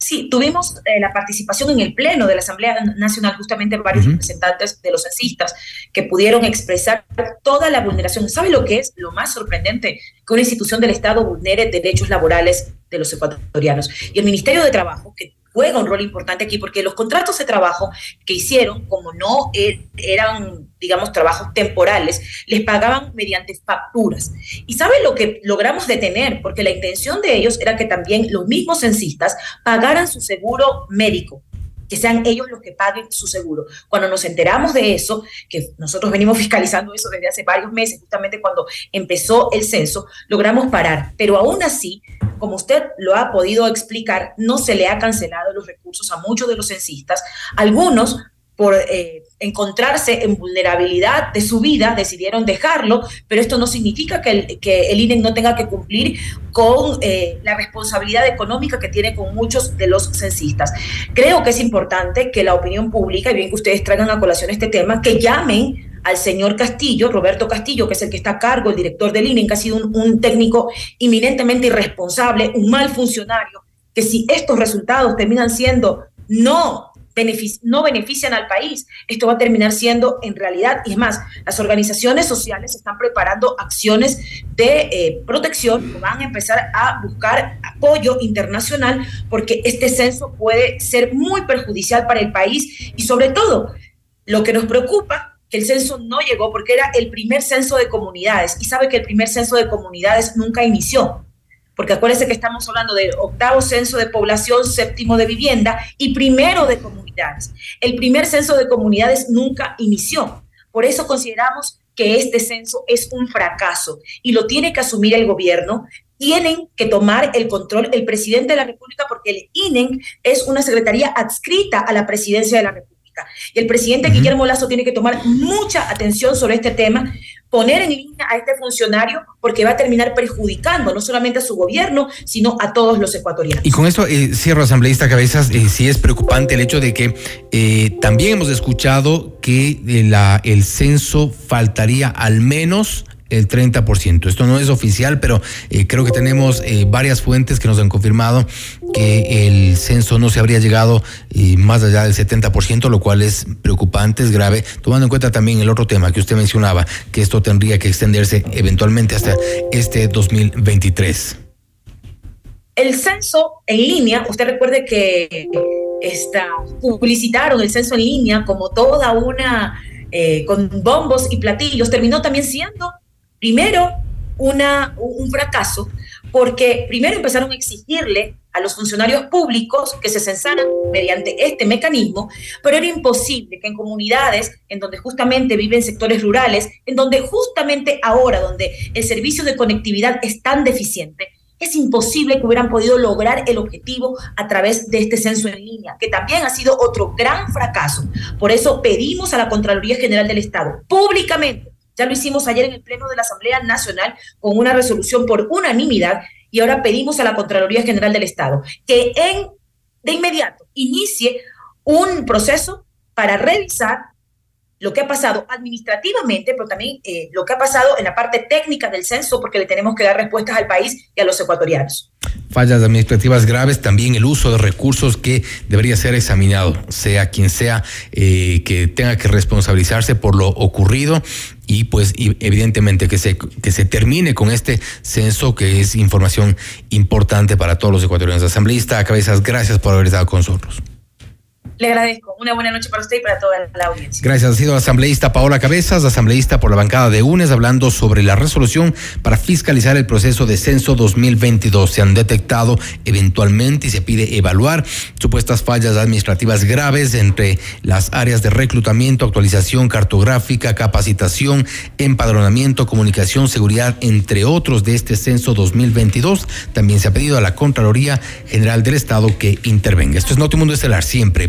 Sí, tuvimos eh, la participación en el Pleno de la Asamblea Nacional, justamente varios representantes de los censistas que pudieron expresar toda la vulneración. ¿Sabe lo que es lo más sorprendente? Que una institución del Estado vulnere derechos laborales de los ecuatorianos. Y el Ministerio de Trabajo, que juega un rol importante aquí porque los contratos de trabajo que hicieron, como no er, eran, digamos, trabajos temporales, les pagaban mediante facturas. ¿Y sabe lo que logramos detener? Porque la intención de ellos era que también los mismos censistas pagaran su seguro médico que sean ellos los que paguen su seguro. Cuando nos enteramos de eso, que nosotros venimos fiscalizando eso desde hace varios meses, justamente cuando empezó el censo, logramos parar. Pero aún así, como usted lo ha podido explicar, no se le ha cancelado los recursos a muchos de los censistas. Algunos por eh, encontrarse en vulnerabilidad de su vida, decidieron dejarlo, pero esto no significa que el, que el INE no tenga que cumplir con eh, la responsabilidad económica que tiene con muchos de los censistas. Creo que es importante que la opinión pública, y bien que ustedes traigan a colación este tema, que llamen al señor Castillo, Roberto Castillo, que es el que está a cargo, el director del INE, que ha sido un, un técnico eminentemente irresponsable, un mal funcionario, que si estos resultados terminan siendo no no benefician al país. Esto va a terminar siendo en realidad, y es más, las organizaciones sociales están preparando acciones de eh, protección, van a empezar a buscar apoyo internacional porque este censo puede ser muy perjudicial para el país y sobre todo, lo que nos preocupa que el censo no llegó porque era el primer censo de comunidades y sabe que el primer censo de comunidades nunca inició porque acuérdense que estamos hablando del octavo censo de población, séptimo de vivienda y primero de comunidades. El primer censo de comunidades nunca inició. Por eso consideramos que este censo es un fracaso y lo tiene que asumir el gobierno. Tienen que tomar el control el presidente de la República porque el INEN es una secretaría adscrita a la presidencia de la República. Y el presidente Guillermo Lazo tiene que tomar mucha atención sobre este tema poner en línea a este funcionario porque va a terminar perjudicando no solamente a su gobierno, sino a todos los ecuatorianos. Y con esto eh, cierro, asambleísta Cabezas, eh, sí es preocupante el hecho de que eh, también hemos escuchado que la, el censo faltaría al menos el 30%. Esto no es oficial, pero eh, creo que tenemos eh, varias fuentes que nos han confirmado que el censo no se habría llegado eh, más allá del 70%, lo cual es preocupante, es grave, tomando en cuenta también el otro tema que usted mencionaba, que esto tendría que extenderse eventualmente hasta este 2023. El censo en línea, usted recuerde que está, publicitaron el censo en línea como toda una, con bombos y platillos, terminó también siendo primero una, un fracaso, porque primero empezaron a exigirle a los funcionarios públicos que se censaran mediante este mecanismo, pero era imposible que en comunidades en donde justamente viven sectores rurales, en donde justamente ahora, donde el servicio de conectividad es tan deficiente, es imposible que hubieran podido lograr el objetivo a través de este censo en línea, que también ha sido otro gran fracaso. Por eso pedimos a la Contraloría General del Estado públicamente ya lo hicimos ayer en el Pleno de la Asamblea Nacional con una resolución por unanimidad y ahora pedimos a la Contraloría General del Estado que en, de inmediato inicie un proceso para revisar lo que ha pasado administrativamente, pero también eh, lo que ha pasado en la parte técnica del censo, porque le tenemos que dar respuestas al país y a los ecuatorianos. Fallas administrativas graves, también el uso de recursos que debería ser examinado, sea quien sea eh, que tenga que responsabilizarse por lo ocurrido y pues evidentemente que se, que se termine con este censo que es información importante para todos los ecuatorianos. Asambleísta Cabezas, gracias por haber estado con nosotros. Le agradezco. Una buena noche para usted y para toda la audiencia. Gracias. Ha sido asambleísta Paola Cabezas, asambleísta por la bancada de UNES, hablando sobre la resolución para fiscalizar el proceso de censo 2022. Se han detectado eventualmente y se pide evaluar supuestas fallas administrativas graves entre las áreas de reclutamiento, actualización cartográfica, capacitación, empadronamiento, comunicación, seguridad, entre otros de este censo 2022. También se ha pedido a la Contraloría General del Estado que intervenga. Esto es Notimundo Estelar, siempre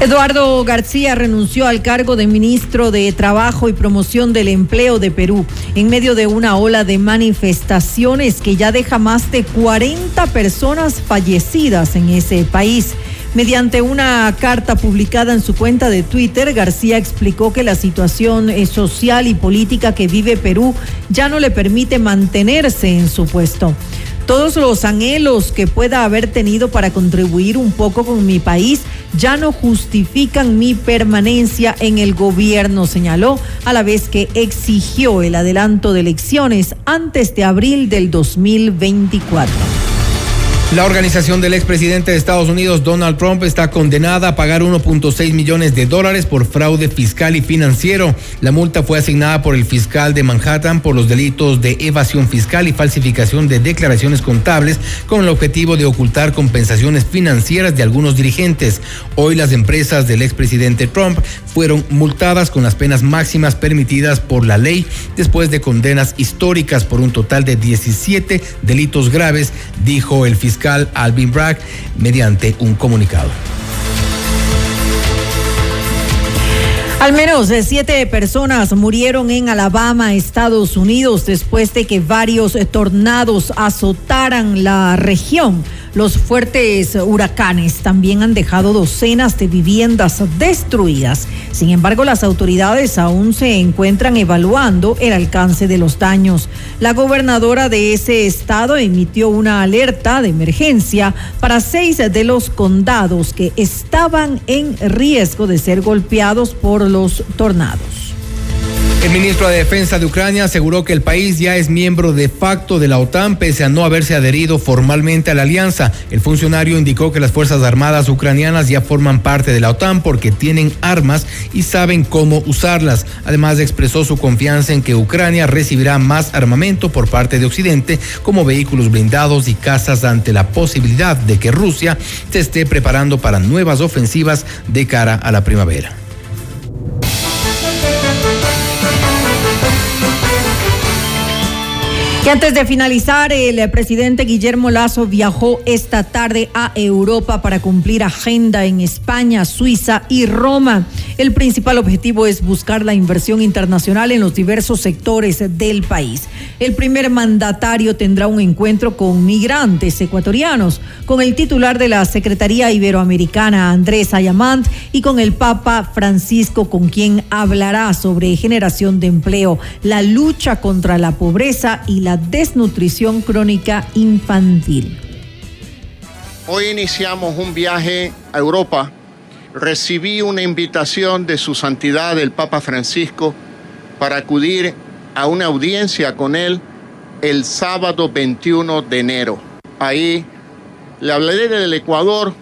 Eduardo García renunció al cargo de ministro de Trabajo y Promoción del Empleo de Perú en medio de una ola de manifestaciones que ya deja más de 40 personas fallecidas en ese país. Mediante una carta publicada en su cuenta de Twitter, García explicó que la situación eh, social y política que vive Perú ya no le permite mantenerse en su puesto. Todos los anhelos que pueda haber tenido para contribuir un poco con mi país ya no justifican mi permanencia en el gobierno, señaló, a la vez que exigió el adelanto de elecciones antes de abril del 2024. La organización del expresidente de Estados Unidos, Donald Trump, está condenada a pagar 1.6 millones de dólares por fraude fiscal y financiero. La multa fue asignada por el fiscal de Manhattan por los delitos de evasión fiscal y falsificación de declaraciones contables con el objetivo de ocultar compensaciones financieras de algunos dirigentes. Hoy las empresas del expresidente Trump fueron multadas con las penas máximas permitidas por la ley después de condenas históricas por un total de 17 delitos graves, dijo el fiscal Alvin Bragg mediante un comunicado. Al menos siete personas murieron en Alabama, Estados Unidos, después de que varios tornados azotaran la región. Los fuertes huracanes también han dejado docenas de viviendas destruidas. Sin embargo, las autoridades aún se encuentran evaluando el alcance de los daños. La gobernadora de ese estado emitió una alerta de emergencia para seis de los condados que estaban en riesgo de ser golpeados por los tornados. El ministro de Defensa de Ucrania aseguró que el país ya es miembro de facto de la OTAN pese a no haberse adherido formalmente a la alianza. El funcionario indicó que las Fuerzas Armadas ucranianas ya forman parte de la OTAN porque tienen armas y saben cómo usarlas. Además expresó su confianza en que Ucrania recibirá más armamento por parte de Occidente como vehículos blindados y casas ante la posibilidad de que Rusia se esté preparando para nuevas ofensivas de cara a la primavera. Y antes de finalizar, el presidente Guillermo Lazo viajó esta tarde a Europa para cumplir agenda en España, Suiza y Roma. El principal objetivo es buscar la inversión internacional en los diversos sectores del país. El primer mandatario tendrá un encuentro con migrantes ecuatorianos, con el titular de la Secretaría Iberoamericana, Andrés Ayamant, y con el Papa Francisco, con quien hablará sobre generación de empleo, la lucha contra la pobreza y la desnutrición crónica infantil. Hoy iniciamos un viaje a Europa. Recibí una invitación de su santidad el Papa Francisco para acudir a una audiencia con él el sábado 21 de enero. Ahí le hablaré del Ecuador,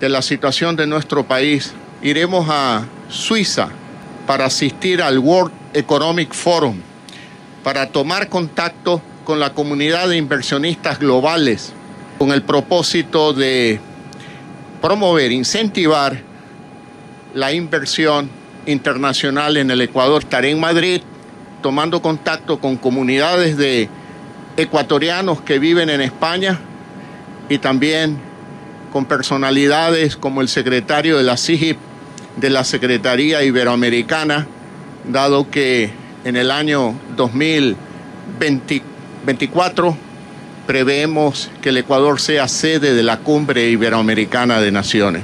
de la situación de nuestro país. Iremos a Suiza para asistir al World Economic Forum para tomar contacto con la comunidad de inversionistas globales con el propósito de promover, incentivar la inversión internacional en el Ecuador. Estaré en Madrid tomando contacto con comunidades de ecuatorianos que viven en España y también con personalidades como el secretario de la CIGIP de la Secretaría Iberoamericana, dado que en el año 2024 24 preveemos que el Ecuador sea sede de la Cumbre Iberoamericana de Naciones.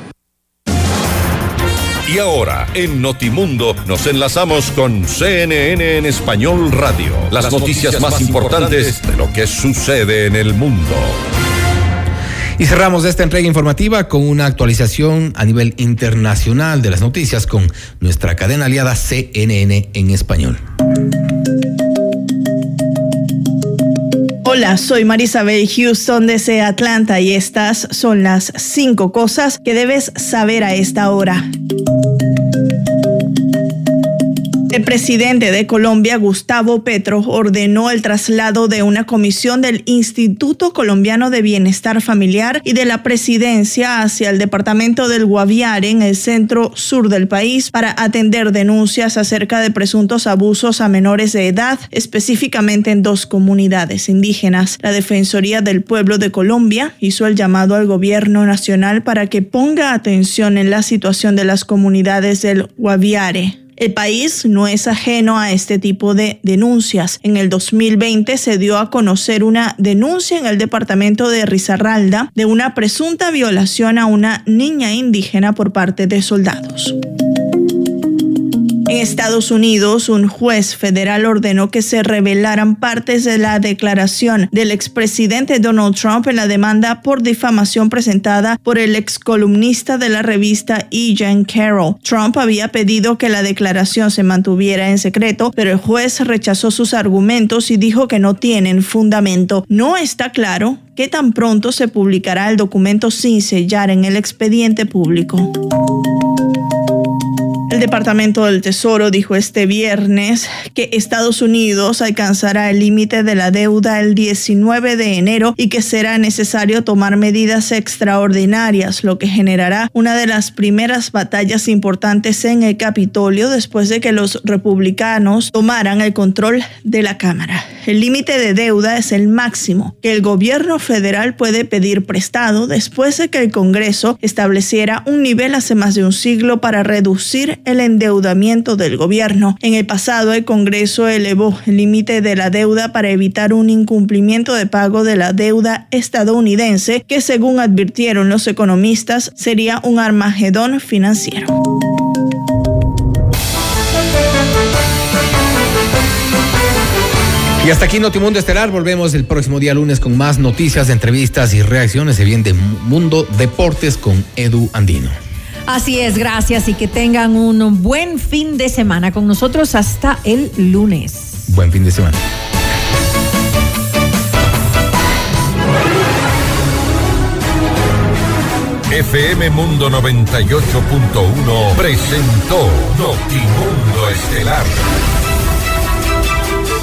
Y ahora, en Notimundo, nos enlazamos con CNN en Español Radio. Las, noticias, más importantes de lo que sucede en el mundo. Y cerramos esta entrega informativa con una actualización a nivel internacional de las noticias con nuestra cadena aliada CNN en español. Hola, soy Marisabel Houston desde Atlanta y estas son las cinco cosas que debes saber a esta hora. El presidente de Colombia, Gustavo Petro, ordenó el traslado de una comisión del Instituto Colombiano de Bienestar Familiar y de la presidencia hacia el departamento del Guaviare en el centro sur del país para atender denuncias acerca de presuntos abusos a menores de edad, específicamente en dos comunidades indígenas. La Defensoría del Pueblo de Colombia hizo el llamado al gobierno nacional para que ponga atención en la situación de las comunidades del Guaviare. El país no es ajeno a este tipo de denuncias. En el 2020 se dio a conocer una denuncia en el departamento de Risaralda de una presunta violación a una niña indígena por parte de soldados. En Estados Unidos, un juez federal ordenó que se revelaran partes de la declaración del expresidente Donald Trump en la demanda por difamación presentada por el excolumnista de la revista E. Jean Carroll. Trump había pedido que la declaración se mantuviera en secreto, pero el juez rechazó sus argumentos y dijo que no tienen fundamento. No está claro qué tan pronto se publicará el documento sin sellar en el expediente público. El Departamento del Tesoro dijo este viernes que Estados Unidos alcanzará el límite de la deuda el 19 de enero y que será necesario tomar medidas extraordinarias, lo que generará una de las primeras batallas importantes en el Capitolio después de que los republicanos tomaran el control de la Cámara. El límite de deuda es el máximo que el gobierno federal puede pedir prestado después de que el Congreso estableciera un nivel hace más de un siglo para reducir el endeudamiento del gobierno. En el pasado, el Congreso elevó el límite de la deuda para evitar un incumplimiento de pago de la deuda estadounidense, que según advirtieron los economistas, sería un armagedón financiero. Y hasta aquí Notimundo Estelar. Volvemos el próximo día lunes con más noticias, entrevistas y reacciones. Se viene de Mundo Deportes con Edu Andino. Así es, gracias y que tengan un buen fin de semana con nosotros hasta el lunes. Buen fin de semana. FM Mundo 98.1 presentó Notimundo Estelar.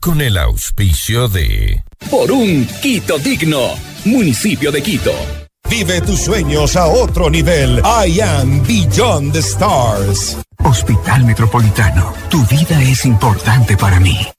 Con el auspicio de... Por un Quito digno, municipio de Quito. Vive tus sueños a otro nivel. I am Beyond the Stars. Hospital Metropolitano, tu vida es importante para mí.